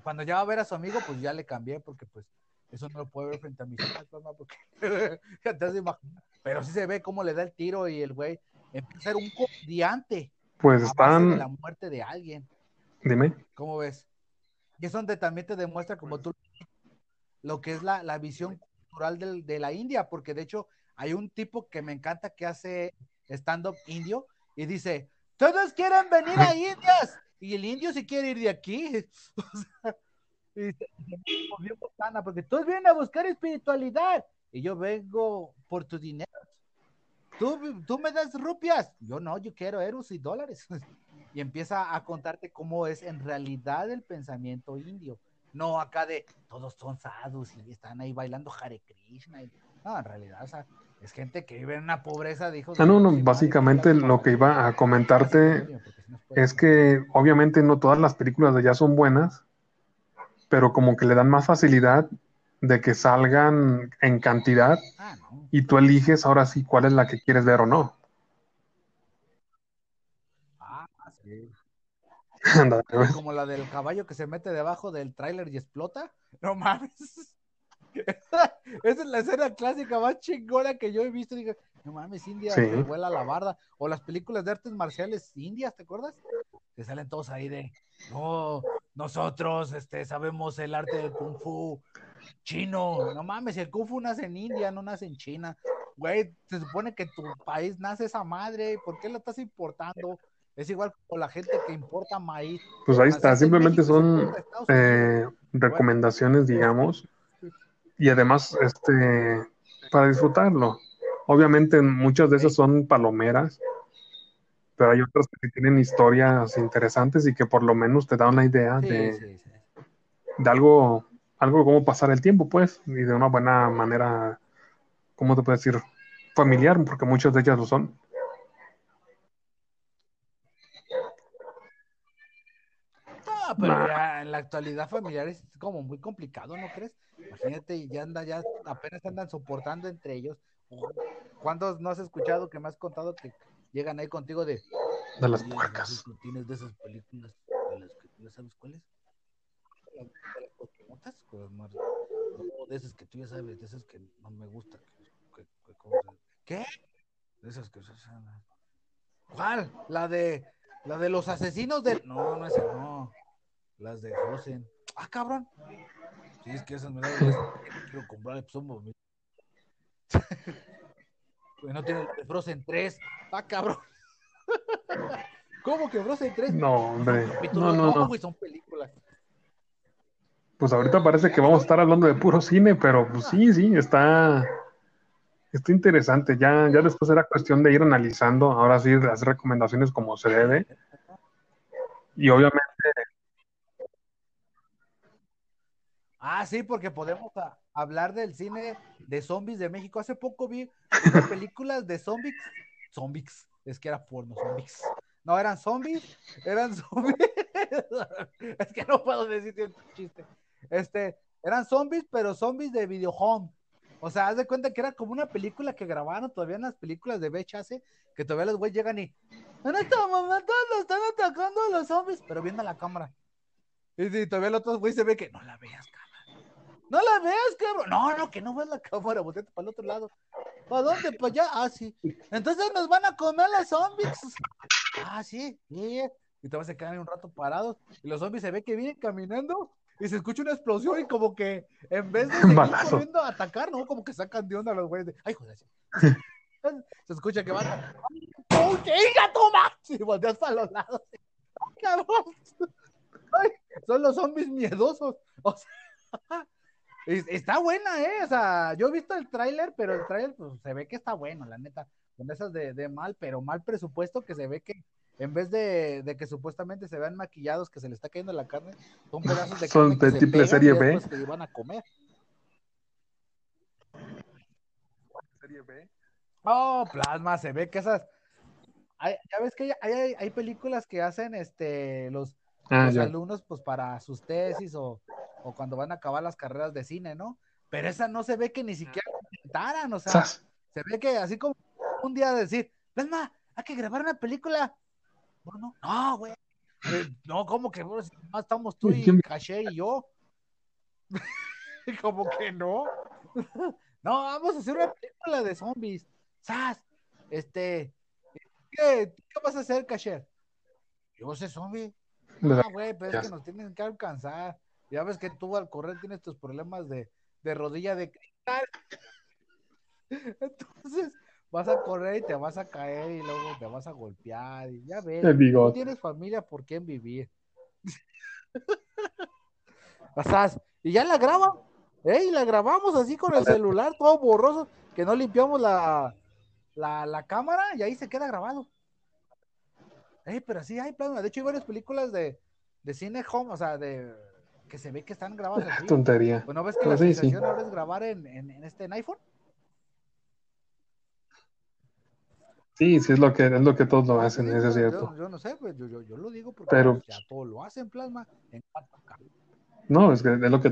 cuando ya va a ver a su amigo, pues ya le cambié, porque pues eso no lo puedo ver frente a mis ojos, porque pero sí se ve cómo le da el tiro y el güey empieza a ser un comediante. Pues están. la muerte de alguien. Dime. ¿Cómo ves? Y es donde también te demuestra, como tú, lo que es la, la visión cultural del, de la India, porque de hecho hay un tipo que me encanta que hace stand-up indio y dice: Todos quieren venir a Indias. Y el indio se quiere ir de aquí. y se, porque todos vienen a buscar espiritualidad y yo vengo por tu dinero. Tú, tú me das rupias. Yo no, yo quiero euros y dólares. y empieza a contarte cómo es en realidad el pensamiento indio. No acá de todos son sadhus y están ahí bailando Hare Krishna. no, en realidad, o sea, es gente que vive en una pobreza, dijo. Ah, no, no, básicamente lo que iba a comentarte es que obviamente no todas las películas de allá son buenas, pero como que le dan más facilidad de que salgan en cantidad ah, y tú eliges ahora sí cuál es la que quieres ver o no. Ah, sí. Como la del caballo que se mete debajo del tráiler y explota. No mames. Esa, es la escena clásica más chingona que yo he visto. Dije, no mames, India vuela la barda. O las películas de artes marciales indias, ¿te acuerdas? Que salen todos ahí de, no, nosotros este, sabemos el arte del kung fu chino. No mames, el kung fu nace en India, no nace en China. Güey, se supone que tu país nace esa madre. ¿Por qué lo estás importando? Es igual como la gente que importa maíz. Pues ahí está, simplemente son eh, recomendaciones, digamos, y además, este, para disfrutarlo. Obviamente muchas de esas son palomeras, pero hay otras que tienen historias interesantes y que por lo menos te dan una idea de, de algo, algo cómo pasar el tiempo, pues, y de una buena manera, ¿cómo te puedo decir? Familiar, porque muchas de ellas lo son. Pero ya en la actualidad familiar es como muy complicado, ¿no crees? Imagínate, ya anda, ya apenas andan soportando entre ellos. ¿Cuántos no has escuchado que me has contado que llegan ahí contigo de... De las puercas. Tienes de esas películas de las que tú ya sabes cuáles. De las de esas que tú ya sabes, de esas que no me gustan. ¿Qué? De esas que... ¿Cuál? La de... La de los asesinos de... No, no es no. Las de Frozen. Ah, cabrón. Sí, es que esas me las quiero comprar, pues somos no tiene Frozen 3. Ah, cabrón. ¿Cómo que Frozen 3? No, hombre. No, no, no. son películas. Pues ahorita parece que vamos a estar hablando de puro cine, pero pues sí, sí, está. Está interesante, ya, ya después era cuestión de ir analizando, ahora sí, las recomendaciones como se debe. Y obviamente, Ah, sí, porque podemos hablar del cine de zombies de México. Hace poco vi películas de zombies. Zombies, es que era porno, zombies. No, eran zombies, eran zombies. es que no puedo decir chiste. Este, eran zombies, pero zombies de video home. O sea, haz de cuenta que era como una película que grabaron todavía en las películas de VHS, que todavía los güeyes llegan y en este momento lo están atacando los zombies, pero viendo la cámara. Y, y todavía el otro güey se ve que no la veas, cabrón. No la veas, cabrón. No, no, que no veas la cámara, volteate para el otro lado. ¿Para dónde? Para allá. Ah, sí. Entonces nos van a comer los zombies. Ah, sí, sí. Y todavía se quedan ahí un rato parados. Y los zombies se ve que vienen caminando y se escucha una explosión y como que en vez de seguir Balazo. corriendo a atacar, ¿no? Como que sacan de onda a los güeyes de, ay, joder. Se escucha que van a... ¡Oh, chinga, toma! Y volteas para los lados. ¡Ay, cabrón! Ay, son los zombies miedosos. O sea, está buena, ¿eh? O sea, yo he visto el tráiler, pero el tráiler pues, se ve que está bueno, la neta. Con esas de, de mal, pero mal presupuesto que se ve que en vez de, de que supuestamente se vean maquillados, que se le está cayendo la carne, son pedazos de Son carne que de se pegan serie B. se iban a comer. Oh, plasma, se ve que esas. Hay- ya ves que hay, hay, hay películas que hacen este los, ah, los alumnos pues para sus tesis o, o cuando van a acabar las carreras de cine, ¿no? Pero esa no se ve que ni siquiera intentaran, o sea, Sas. se ve que así como un día decir, Plasma, hay que grabar una película. Bueno, no, güey. Eh, no, como que bro, si nomás estamos tú y ¿Quién- Caché y yo. como que no. no, vamos a hacer una película de zombies. ¡Sas! Este, ¿qué, qué vas a hacer, Caché? Yo sé zombie. Ah, güey, pero Ya es que nos tienen que alcanzar. Ya ves que tú al correr tienes tus problemas de, de rodilla de cristal. Entonces, vas a correr y te vas a caer y luego te vas a golpear. Y ya ves, bigote. tienes familia por quién vivir. Pasás, y ya la graban. ¿eh? Y la grabamos así con el celular, todo borroso, que no limpiamos la, la, la cámara y ahí se queda grabado. Eh, pero sí hay plasma. De hecho, hay varias películas de, de cine home, o sea, de que se ve que están grabadas así. Tontería. Bueno, ves que Pero la sí, sí. sensación ahora es grabar en, en, en este en iPhone. Sí, sí, es lo que, es lo que todos lo hacen, Sí, eso es cierto. Yo, yo no sé, pues yo, yo, yo lo digo porque Pero- pues, ya todo lo hacen plasma en 4K. No, es que es lo que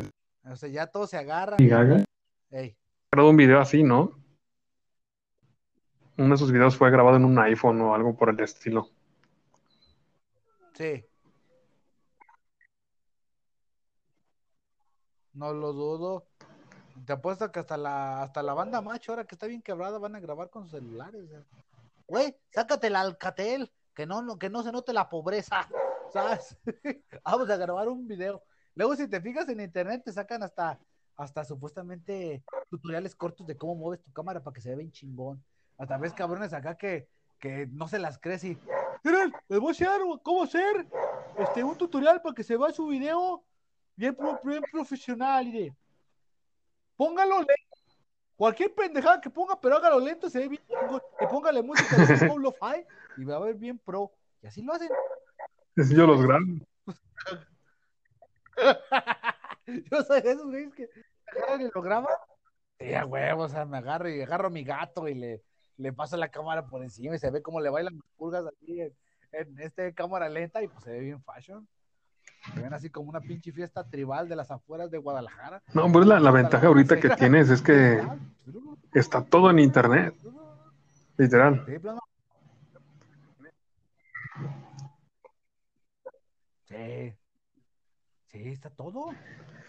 O sea, ya todos se agarran. y Gaga Ey, grabó un video así, ¿no? Uno de esos videos fue grabado en un iPhone o algo por el estilo. sí. No lo dudo. Te apuesto que hasta la, hasta la banda macho, ahora que está bien quebrada, van a grabar con sus celulares. Güey, sácate el Alcatel, que no, no- que no se note la pobreza. ¿Sabes? Vamos a grabar un video. Luego, si te fijas en internet, te sacan hasta, hasta supuestamente tutoriales cortos de cómo mueves tu cámara para que se vea bien chingón. Hasta ves cabrones acá que, que no se las crees y. Miren, les voy a enseñar cómo hacer este, un tutorial para que se vea su video bien, pro- bien profesional. Y de, póngalo lento. Cualquier pendejada que ponga, pero hágalo lento, se ve bien. Y póngale música de Soul of High y va a ver bien pro. Y así lo hacen. Así yo los grabo. Yo soy de esos güeyes que agarran lo graban. Sí, a huevo, o sea, me agarro y agarro a mi gato y le, le paso la cámara por encima y se ve cómo le bailan las pulgas así en, en este cámara lenta y pues se ve bien fashion. Se ven así como una pinche fiesta tribal de las afueras de Guadalajara. No, pues la, la ventaja ahorita que tienes es que está todo en internet, literal. Sí, plano. Sí. Sí, está todo.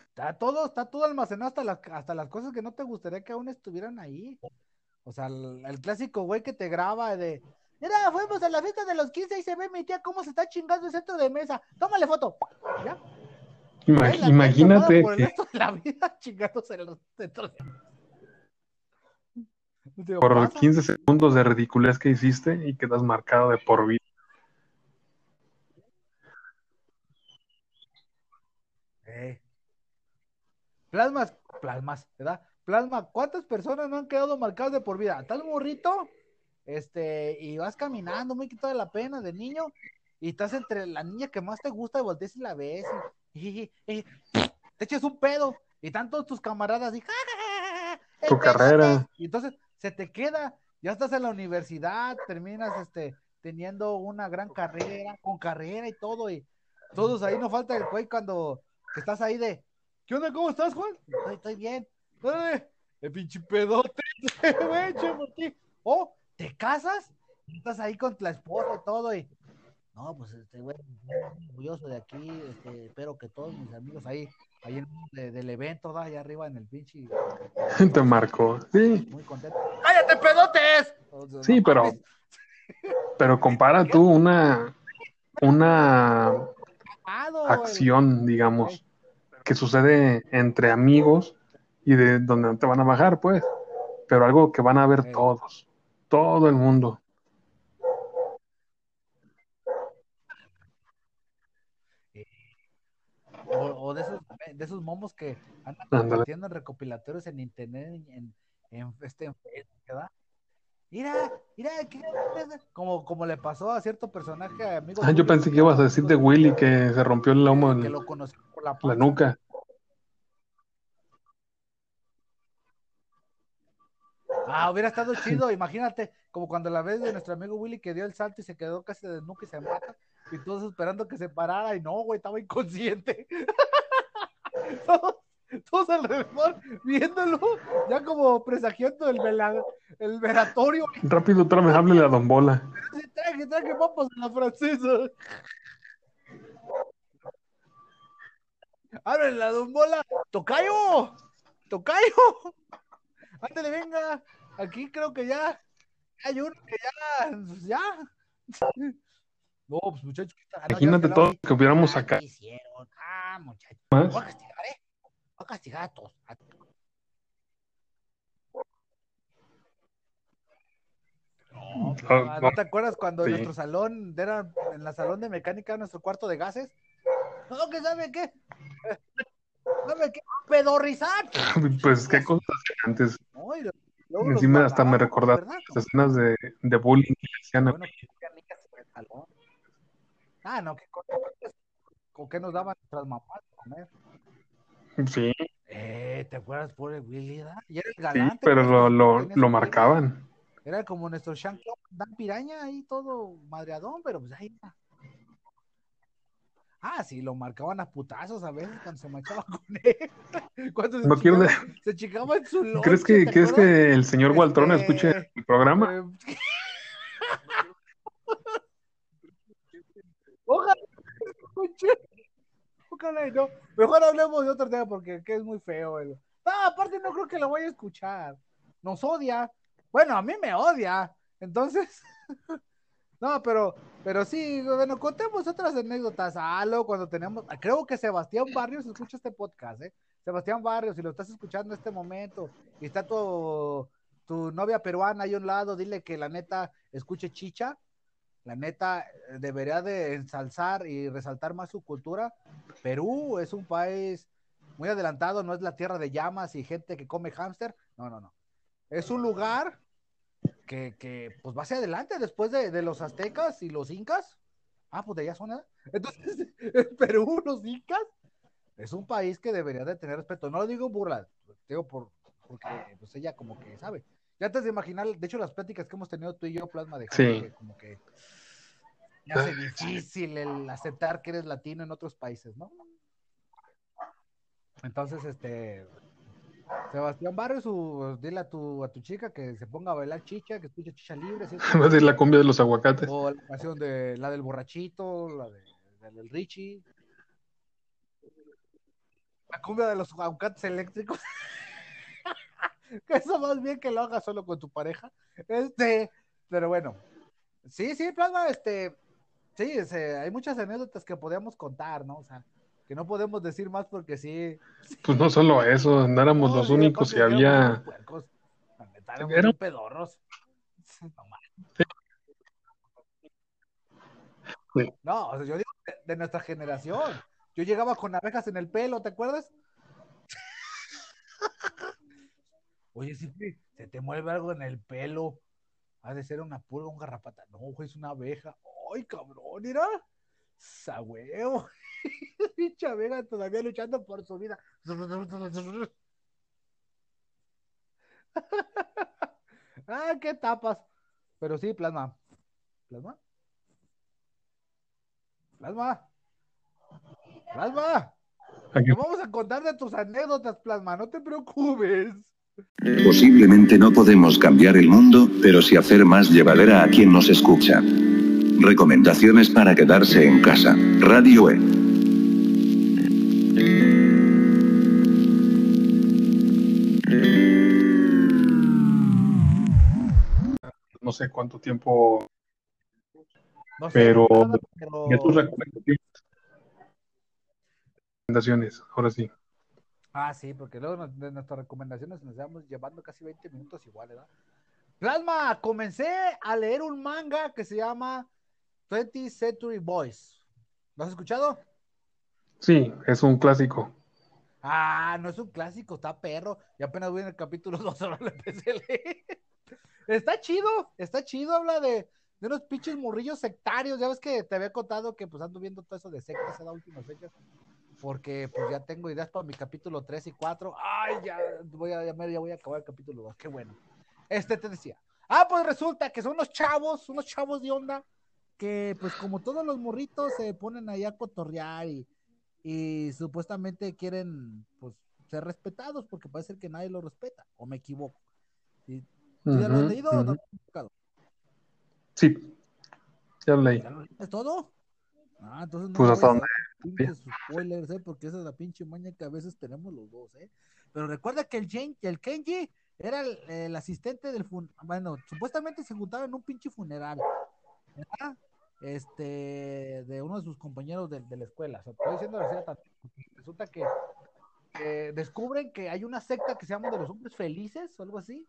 Está todo, está todo almacenado hasta las, hasta las cosas que no te gustaría que aún estuvieran ahí. O sea, el, el clásico güey que te graba de, mira, fuimos a la fiesta de los 15 y se ve mi tía cómo se está chingando el centro de mesa. Tómale foto. ¿Ya? Imagínate por el resto de la vida chingándose en el centro de Digo, por pasa. 15 segundos de ridiculez que hiciste y quedas marcado de por vida. Eh. Plasmas, plasmas, ¿verdad? Plasma, ¿cuántas personas no han quedado marcadas de por vida? Estás morrito, este, y vas caminando muy quitado de la pena de niño, y estás entre la niña que más te gusta y volteas y la ves, y, y- y te echas un pedo, y todos tus camaradas y Tu carrera. y entonces se te queda, ya estás en la universidad, terminas este teniendo una gran carrera, con carrera y todo, y todos ahí no falta el güey cuando estás ahí de ¿qué onda? ¿Cómo estás, Juan? Estoy, estoy bien. El pinche pedote, güey, por ti. O te casas, estás ahí con la esposa y todo, y no, pues este güey, muy orgulloso de aquí, este, espero que todos mis amigos ahí, ahí en de- del evento, ¿da? allá arriba en el pinche Te marcó. Sí, muy contento. ¡Cállate, pedotes! Sí, no pero- mames. pero compara tú una, una acción, digamos, que sucede entre amigos y de donde no te van a bajar, pues, pero algo que van a ver todos, todo el mundo. O, o de esos, de esos momos que andan en recopilatorios en internet, en, en, este, en ¿verdad? Mira, mira, ¿qué- como, como le pasó a cierto personaje, amigo. Ah, yo pensé que ibas a decir de Willy que se rompió el lomo que en lo conoció por la, nuca. Ah, hubiera estado chido, imagínate, como cuando la vez de nuestro amigo Willy que dio el salto y se quedó casi de nuca y se mata, y todos esperando que se parara, y no, güey, estaba inconsciente. todos, todos alrededor viéndolo, ya como presagiando el, vela- el velatorio. Rápido, tráeme, háblele a Don Bola. Sí, traje, traje papas a la francesa. Ábrele la don Bola. ¡Tocayo! ¡Tocayo! Ándale, venga. Aquí creo que ya hay uno que ya. pues, ya. No, pues muchachos. ¿qué tal? No, ya Imagínate todo lo que hubiéramos ¿qué hicieron? Ah, muchachos. más. Voy a castigar, ¿eh? Voy a castigar a todos. a todos. No, Ah, ah, no. ¿no te acuerdas cuando en nuestro salón, era en la salón de mecánica, nuestro cuarto de gases? No, que sabe qué. ¿Sabe qué? Pedorrizar. Pues qué cosas hacían antes. No, y luego Encima hasta me recordaste las escenas de, de bullying que hacían Bueno. Ah, no, que con, con qué nos daban nuestras mamás de comer. Sí, Eh, ¿te acuerdas, pobre Willy? Y era el sí, galante. pero pues, lo, lo, lo marcaban. Era como nuestro Sean Dan Piraña ahí todo madreadón, pero pues ahí está. Ah, sí, lo marcaban a putazos a veces cuando se marchaba con él. Cuando se, No quiero se en su lonche, ¿Crees que, ¿te ¿crees que el señor Waltrón Este, escuche el programa? Eh, Ojalá escuche. Ojalá y no. Mejor hablemos de otro tema porque que es muy feo. el- No, aparte no creo que lo vaya a escuchar. Nos odia. Bueno, a mí me odia. Entonces. No, pero, pero sí, bueno, contemos otras anécdotas. Halo, cuando tenemos, creo que Sebastián Barrios escucha este podcast, ¿eh? Sebastián Barrios, si lo estás escuchando en este momento y está tu, tu novia peruana ahí a un lado, dile que la neta escuche chicha. La neta eh, debería de ensalzar y resaltar más su cultura. Perú es un país muy adelantado, no es la tierra de llamas y gente que come hámster. No, no, no. Es un lugar que, que pues va hacia adelante después de, de los aztecas y los incas. Ah, pues de allá son, ¿eh? Entonces, en Perú, los incas, es un país que debería de tener respeto. No lo digo en burla, digo por, porque pues ella como que sabe. Ya antes de imaginar, de hecho, las pláticas que hemos tenido tú y yo, Plasma, de Sí. que como que me hace difícil el aceptar que eres latino en otros países, ¿no? Entonces, este, Sebastián Barrios, su, dile a tu, a tu chica que se ponga a bailar chicha, que escuche chicha libre, ¿sí? Va a decir la cumbia de los aguacates. o la canción de la del borrachito, la, de, la del Richie, la cumbia de los aguacates eléctricos. que eso más bien que lo hagas solo con tu pareja. Este, pero bueno, sí, sí, plasma, este, sí, ese, hay muchas anécdotas que podemos contar, ¿no? O sea, que no podemos decir más porque sí. Pues no solo eso, no éramos No, los sí, únicos y había... puercos. Era- pedorros. No. Sí. O sea, yo digo de, de nuestra generación. Yo llegaba con abejas en el pelo, ¿te acuerdas? Oye, si se te mueve algo en el pelo. Ha de ser una pulga, un garrapata. No, güey, es una abeja. ¡Ay, cabrón! Mira. ¡Sa Pinche abeja todavía luchando por su vida. ah, qué tapas. Pero sí, plasma. ¿Plasma? Plasma. Plasma. Te vamos a contar de tus anécdotas, Plasma, no te preocupes. Posiblemente no podemos cambiar el mundo, pero sí hacer más llevadera a quien nos escucha. Recomendaciones para quedarse en casa. Radio E. sé cuánto tiempo. pero, pero... tus recomendaciones? recomendaciones, ahora sí. Ah, sí, porque luego de nuestras recomendaciones nos estamos llevando casi 20 minutos igual, ¿verdad? Plasma, comencé a leer un manga que se llama 20th Century Boys. ¿Lo has escuchado? Sí, es un clásico. Ah, no es un clásico, está perro. Y apenas voy en el capítulo 2, ahora lo empecé a leer. Está chido, está chido, habla de, de unos pinches morrillos sectarios. Ya ves que te había contado que pues ando viendo todo eso de sectas en las últimas fechas porque pues ya tengo ideas para mi capítulo 3 y 4. Ay, ya voy a voy a acabar el capítulo 2, qué bueno. Este te decía. Ah, pues resulta que son unos chavos, unos chavos de onda, que pues como todos los morritos se ponen ahí a cotorrear y, y supuestamente quieren pues ser respetados porque parece que nadie los respeta, o me equivoco. ¿Sí, ya lo has leído o no Sí, ya lo leí. ¿Es todo? Ah, entonces no pues hasta donde spoilers, ¿eh? Porque esa es la pinche maña que a veces tenemos los dos, ¿eh? Pero recuerda que el, el Kenji era el, asistente del bueno, supuestamente se juntaba en un pinche funeral, Este, de uno de sus compañeros de, la escuela. O estoy diciendo la resulta que descubren que hay una secta que se llama de los hombres felices o algo así,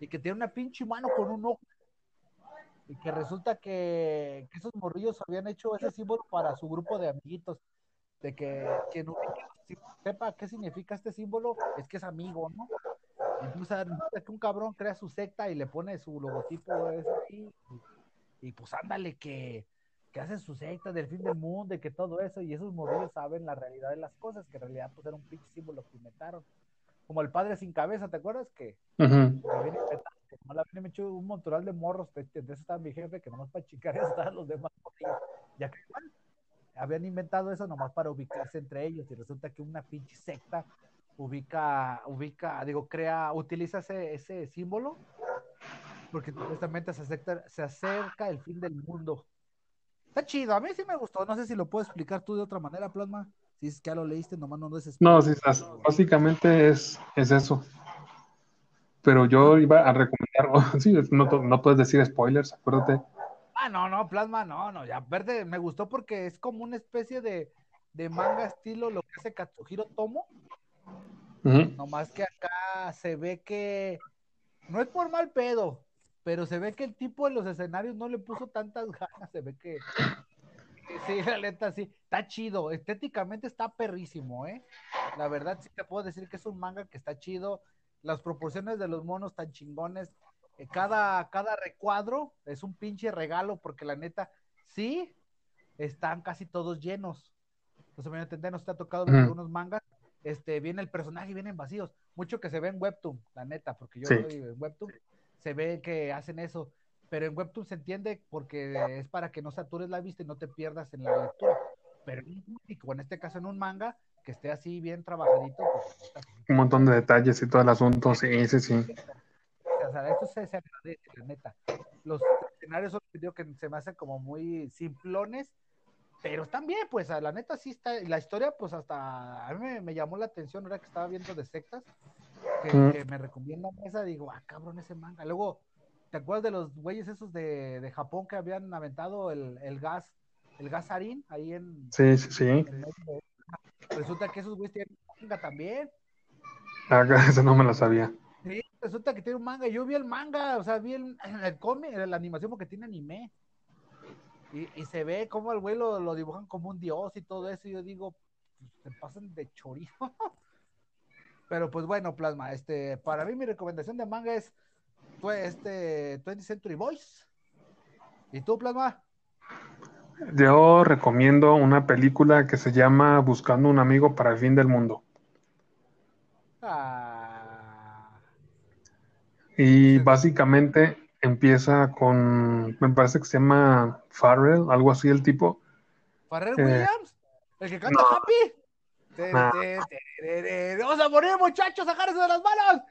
y que tiene una pinche mano con un ojo y que resulta que, esos morrillos habían hecho ese símbolo para su grupo de amiguitos, de que quien no sepa qué significa este símbolo es que es amigo, ¿no? Entonces, que un cabrón crea su secta y le pone su logotipo ese y, y pues ándale que, que hacen su secta del fin del mundo y que todo eso, y esos morrillos saben la realidad de las cosas, que en realidad pues era un pinche símbolo que inventaron. Como el padre sin cabeza, ¿te acuerdas? Que, no la me echó un montoral de morros, eso estaba mi jefe, que nomás para chicar estaban los demás. Ya que habían inventado eso nomás para ubicarse entre ellos, y resulta que una pinche secta ubica, ubica, digo, crea, utiliza ese, ese símbolo, porque supuestamente se acerca, se acerca el fin del mundo. Está chido, a mí sí me gustó, no sé si lo puedo explicar tú de otra manera, Plasma. Si es que ya lo leíste, nomás no des No, sí, básicamente es, es eso pero yo iba a recomendar, sí, no, no puedes decir spoilers, acuérdate. Ah, no, no, Plasma, no, no, ya, verde, me gustó porque es como una especie de, de manga estilo lo que hace Katsuhiro Tomo. No más que acá se ve que, no es por mal pedo, pero se ve que el tipo en los escenarios no le puso tantas ganas, se ve que, sí, la neta, sí, está chido, estéticamente está perrísimo, ¿eh? La verdad sí te puedo decir que es un manga que está chido, las proporciones de los monos tan chingones. Eh, cada, cada recuadro es un pinche regalo, porque la neta, sí, están casi todos llenos. Entonces, me entender, nos está tocado ver algunos mangas. Este, viene el personaje y vienen vacíos. Mucho que se ve en Webtoon, la neta, porque yo estoy en Webtoon, se ve que hacen eso. Pero en Webtoon se entiende porque es para que no satures la vista y no te pierdas en la lectura. Pero en este caso en un manga, que esté así bien trabajadito. Pues, un montón de detalles y todo el asunto, sí, sí, sí. O sea, esto se, agradece, la neta. Los escenarios son digo, que se me hacen como muy simplones, pero están bien, pues, la neta sí está, la historia, pues hasta a mí me, llamó la atención ahora que estaba viendo de sectas, que, me recomiendan esa, digo, ah, cabrón, ese manga. Luego, ¿te acuerdas de los güeyes esos de, de Japón que habían aventado el, el gas, el gas harín ahí en... Sí, sí, sí. Resulta que esos güeyes tienen manga también. Ah, eso no me lo sabía. Sí, resulta que tiene un manga. Yo vi el manga, o sea, vi el, el cómic, la animación porque tiene anime. Y, y se ve como el güey lo, dibujan como un dios y todo eso. Y yo digo, pues, se pasan de chorizo. Pero pues bueno, Plasma, este, para mí mi recomendación de manga es este 20 Century Boys. ¿Y tú, Plasma? Yo recomiendo una película que se llama Buscando un amigo para el fin del mundo. Ah, Y básicamente empieza con, me parece que se llama Farrell, algo así el tipo. Farrell Eh, Williams, el que canta no. Happy. Te- No. te- tereré. Vamos a morir, muchachos, agárrense de las manos.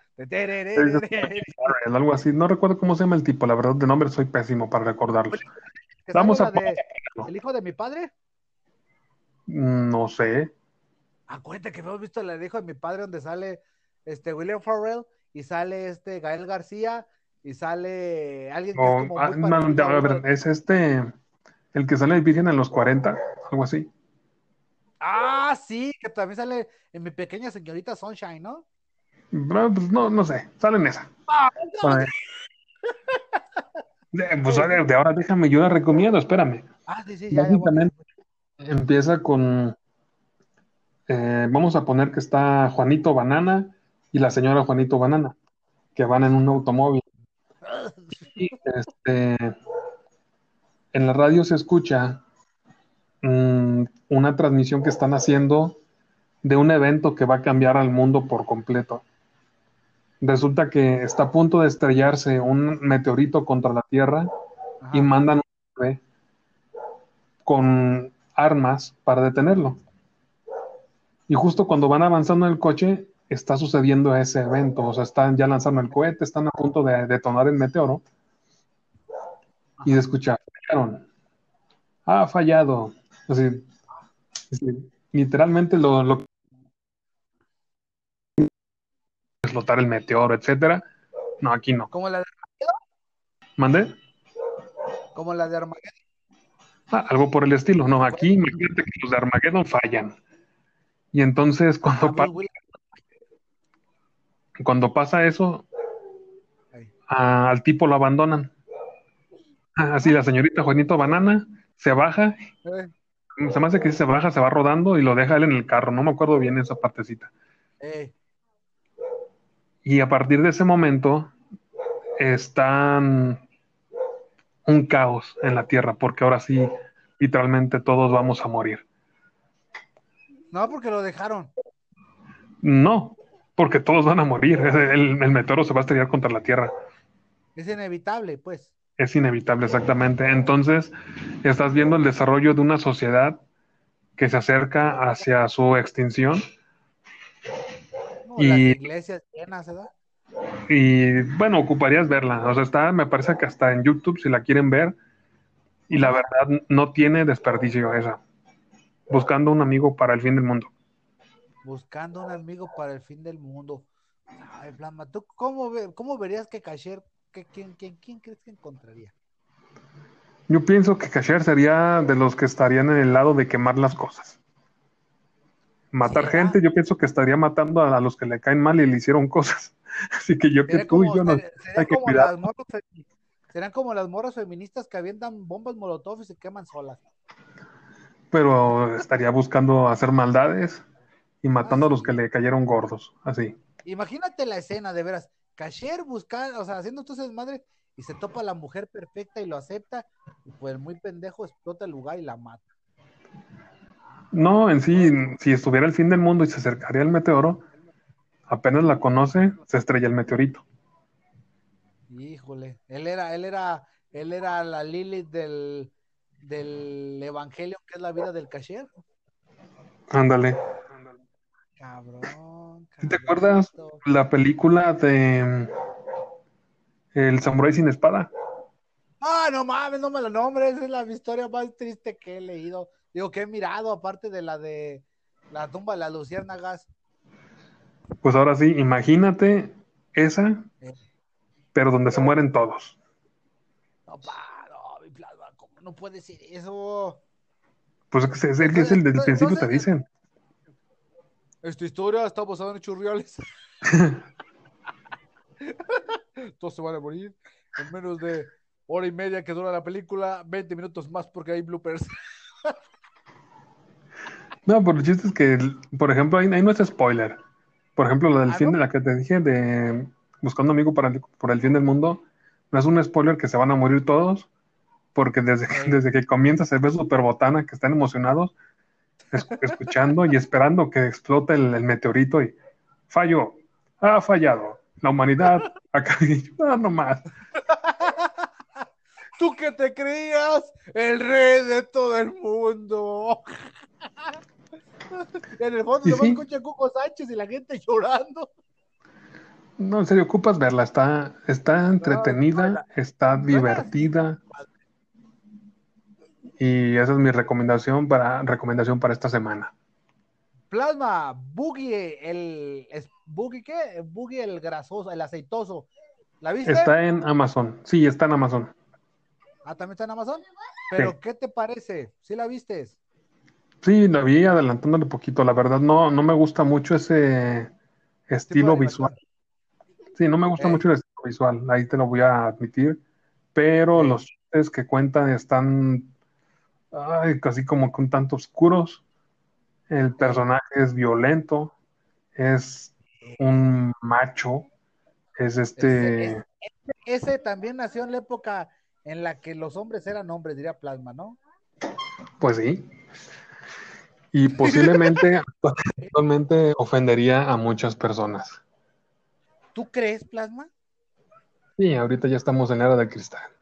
Algo así. No recuerdo cómo se llama el tipo, la verdad de nombre soy pésimo para recordarlos. ¿Que Vamos a de. El hijo de mi padre. No sé. Acuérdate que hemos visto el hijo de mi padre donde sale este William Farrell y sale este Gael García y sale alguien que es como ah, no, a ver, es este, el que sale virgen en los 40, algo así. Ah, sí, que también sale en mi pequeña señorita Sunshine, ¿no? No, pues no, no sé, sale en esa. Ah, ver. Eh, Pues de ahora déjame, yo la recomiendo, espérame. Ah, sí, sí, ya. Básicamente empieza con, eh, vamos a poner que está Juanito Banana y la señora Juanito Banana, que van en un automóvil. Y este, en la radio se escucha mm, una transmisión que están haciendo de un evento que va a cambiar al mundo por completo. Resulta que está a punto de estrellarse un meteorito contra la Tierra y mandan un con armas para detenerlo. Y justo cuando van avanzando en el coche, está sucediendo ese evento. O sea, están ya lanzando el cohete, están a punto de detonar el meteoro. Y de escuchar, fallaron. Ha fallado. Así, así, literalmente lo, lo explotar el meteoro, etcétera. No, aquí no. Como la de, ¿Mandé? como la de Armageddon. Ah, algo por el estilo. No, aquí imagínate que los de Armageddon fallan. Y entonces cuando, Ah, pa- cuando pasa eso, a- al tipo lo abandonan. Ah, Así la señorita Juanito Banana se baja, Eh, se me hace que se baja, se va rodando y lo deja él en el carro. No me acuerdo bien esa partecita. eh, Y a partir de ese momento están un caos en la Tierra, porque ahora sí, literalmente todos vamos a morir. No, porque lo dejaron. No, porque todos van a morir. El, el meteoro se va a estrellar contra la Tierra. Es inevitable, pues. Es inevitable, exactamente. Entonces, estás viendo el desarrollo de una sociedad que se acerca hacia su extinción. No, Y- Las iglesias llenas, ¿verdad? Y bueno, ocuparías verla. O sea, está, me parece que hasta en YouTube, si la quieren ver. Y la verdad, no tiene desperdicio esa. Buscando un amigo para el fin del mundo. Buscando un amigo para el fin del mundo. Ay, Blama, ¿tú cómo, ve- cómo verías que Cashier, quién, quién, quién crees que encontraría? Yo pienso que Cashier sería de los que estarían en el lado de quemar las cosas. Matar gente, yo pienso que estaría matando a, a los que le caen mal y le hicieron cosas. Así que yo que tú y yo no ser- hay que como cuidar. las morras fe- Serían como las morras feministas que avientan bombas molotov y se queman solas. pero estaría buscando hacer maldades y matando Ah, a los sí. que le cayeron gordos, así. Imagínate la escena, de veras. Cashier buscando, o sea, haciendo entonces madre y se topa la mujer perfecta y lo acepta. Y pues muy pendejo explota el lugar y la mata. No, en sí, si estuviera el fin del mundo y se acercaría el meteoro, apenas la conoce, se estrella el meteorito. Híjole, él era, él era, él era la Lilith del, del Evangelio, que es la vida del Cashier. Ándale. Cabrón, ¿Sí ¿Te acuerdas la película de mm, El Samurai sin espada? Ah, no mames, no me lo nombres, es la historia más triste que he leído. Digo, que he mirado, aparte de la de la tumba de las luciérnagas. Pues ahora sí, imagínate esa, Eh. pero donde se mueren todos. No, pa, no, mi plasma, ¿cómo no puede ser eso? Pues es es el que es el del principio te dicen. Esta historia está basada en hechos reales. Todos se van a morir en menos de hora y media que dura la película, 20 minutos más porque hay bloopers. No, pero el chiste es que, por ejemplo, ahí, ahí no es spoiler. Por ejemplo, la del Ah, fin ¿no? de la que te dije de Buscando amigo para el- por el fin del mundo, no es un spoiler que se van a morir todos, porque desde, desde que comienza se ve super botana que están emocionados, escuchando y esperando que explote el, el meteorito y falló, ha fallado, la humanidad acá "Ah, no más. Tú que te creías el rey de todo el mundo. en el fondo se sí. escucha Cuco Sánchez y la gente llorando. No, en serio, ocupas verla, está, está entretenida, está divertida. Y esa es mi recomendación para, recomendación para esta semana. Plasma, Boogie, el. es- ¿Boogie qué? Boogie el grasoso, el aceitoso. ¿La viste? Está en Amazon, sí, está en Amazon. Ah, también está en Amazon. Pero, ¿qué te parece? ¿Sí la vistes? Sí, la vi adelantándole poquito, la verdad no, no me gusta mucho ese estilo visual. Sí, no me gusta Ey. mucho el estilo visual, ahí te lo voy a admitir, pero Ey. los chistes que cuentan están ay, casi como que un tanto oscuros. El personaje es violento, es un macho, es este, Ese también nació en la época en la que los hombres eran hombres, diría Plasma, ¿no? pues sí. Y posiblemente actualmente ofendería a muchas personas. ¿Tú crees, Plasma? Sí, ahorita ya estamos en la era de cristal.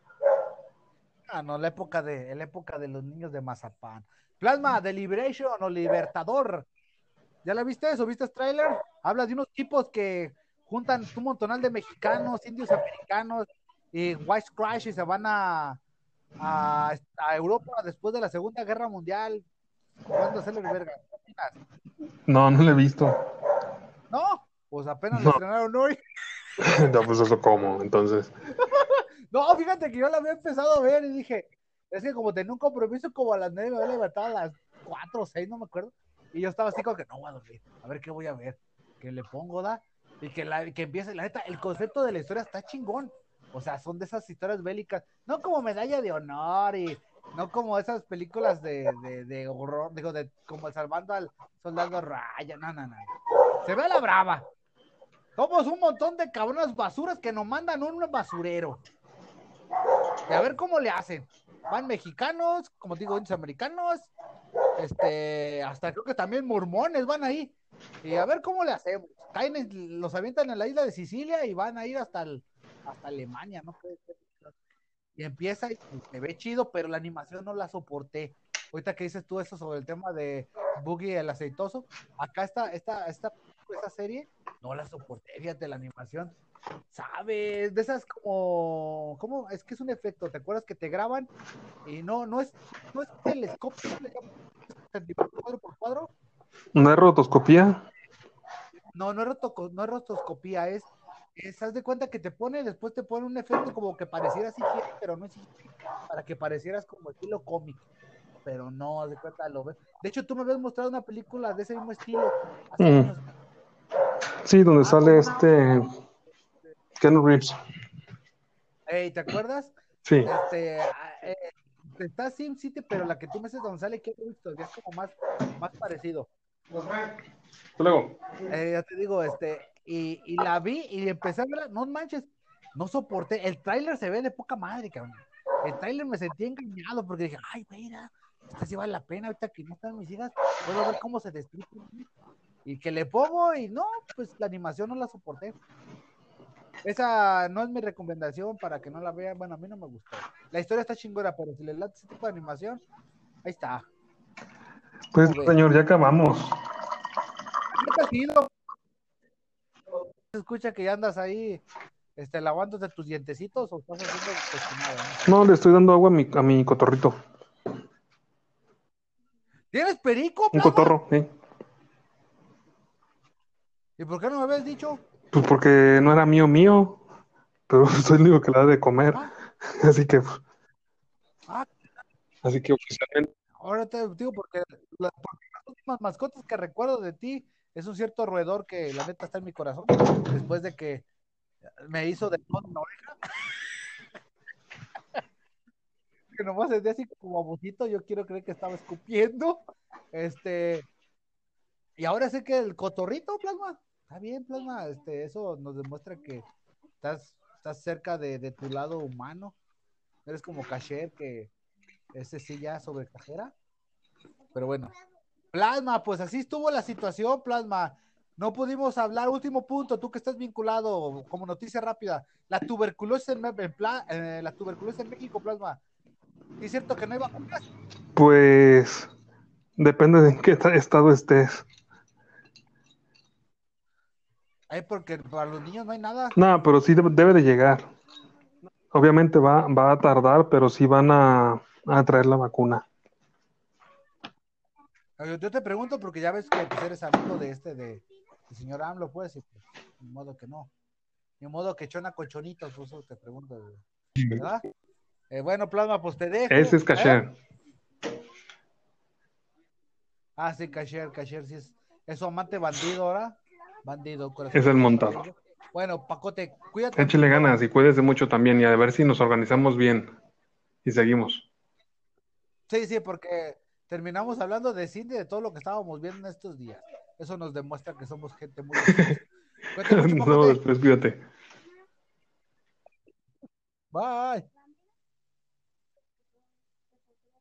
Ah, no, la época de, la época de los niños de Mazapán. Plasma, de Liberation o Libertador. ¿Ya la viste eso? ¿Viste el tráiler? Habla de unos tipos que juntan un montonal de mexicanos, indios americanos y White Crash y se van a, a, a Europa después de la Segunda Guerra Mundial. ¿Cuándo hacerle verga? No, no lo he visto. No, pues apenas No. lo estrenaron hoy. No, pues eso como, entonces. No, fíjate que yo la había empezado a ver y dije, es que como tenía un compromiso como a las nueve, me había levantado a las cuatro o seis, no me acuerdo. Y yo estaba así como que no voy a dormir, a ver qué voy a ver. Que le pongo, da, y que, la, que empiece, la neta, el concepto de la historia está chingón. O sea, son de esas historias bélicas, no como medalla de honor y no como esas películas de, de, de horror, digo, de como salvando al soldado Raya, no, no, no. Se ve a la brava. Somos un montón de cabronas basuras que nos mandan un basurero. Y a ver cómo le hacen. Van mexicanos, como digo, indios americanos, este, hasta creo que también mormones van ahí. Y a ver cómo le hacemos. Caen en- los avientan en la isla de Sicilia y van a ir hasta, el- hasta Alemania, no. Y empieza y se ve chido, pero la animación no la soporté. Ahorita que dices tú eso sobre el tema de Boogie el aceitoso, acá está esta, esta, esta serie, no la soporté, fíjate, la animación. ¿Sabes? De esas como, ¿cómo? Es que es un efecto, ¿te acuerdas que te graban? Y no, no es, no es telescopio, cuadro por cuadro. ¿No hay rotoscopía? No, no es, rotoco- no es rotoscopía, es, es, haz de cuenta que te pone, después te pone un efecto como que pareciera CGI, pero no es para que parecieras como estilo cómic, pero no, haz de cuenta, lo ves. De hecho, tú me habías mostrado una película de ese mismo estilo. Mm. años. Sí, donde Ah, sale ¿cómo este Ken Reeves. Ey, ¿te acuerdas? Sí, Este, eh, está Sim City, pero la que tú me donde sale Keanu Reeves todavía es como más, más parecido. Hasta luego. Eh, ya te digo, este, y, y la vi y empecé a verla, no manches, no soporté, el tráiler se ve de poca madre, cabrón. El tráiler me sentí engañado porque dije, ay, mira, esta sí vale la pena, ahorita que no están mis hijas, puedo ver cómo se destruye. Y que le pongo y no, pues la animación no la soporté. Esa no es mi recomendación para que no la vean, bueno, a mí no me gustó. La historia está chingona, pero si le late ese tipo de animación, ahí está. Pues, señor, ya acabamos. Se escucha que ya andas ahí este, lavándote tus dientecitos o estás haciendo cocinado, ¿no? No, le estoy dando agua a mi, a mi cotorrito. ¿Tienes perico? Un cotorro, sí. ¿Y por qué no me habías dicho? Pues porque no era mío mío, pero soy el único que le da de comer. Ah. Así que, Ah, así que oficialmente. ahora te digo porque, la- porque las últimas mascotas que recuerdo de ti es un cierto roedor que la neta está en mi corazón después de que me hizo de todo en la oreja. que nomás es de así como abusito, yo quiero creer que estaba escupiendo. Este, y ahora sé que el cotorrito, plasma, Está bien, Plasma, este, eso nos demuestra que estás, estás cerca de, de tu lado humano. Eres como Casher, que ese sí ya sobre cajera. Pero bueno. Plasma, pues así estuvo la situación, Plasma. No pudimos hablar. Último punto, tú que estás vinculado como noticia rápida. La tuberculosis en, en pla- eh, la tuberculosis en México, Plasma. ¿Es cierto que no hay vacunas? Pues depende de en qué ta- estado estés. Ay, porque para los niños no hay nada. No, pero sí debe, de llegar. Obviamente va, va a tardar, pero sí van a, a traer la vacuna. Yo te pregunto porque ya ves que pues, eres amigo de este, de, señor AMLO, pues, y pues, ni modo que no. Ni modo que chona con chonitos, por eso te pregunto, ¿verdad? Eh, bueno, Plasma, pues te dejo. Ese es ¿eh? Casher. Ah, sí, Cashier, Cashier, sí es, es su amante bandido ahora. Bandido, corazón. Es el montado. Bueno, Pacote, cuídate. Échale ganas y cuídese mucho también y a ver si nos organizamos bien y seguimos. Sí, sí, porque terminamos hablando de cine, de todo lo que estábamos viendo en estos días. Eso nos demuestra que somos gente muy... Mucho, Nos vemos después, cuídate. Bye.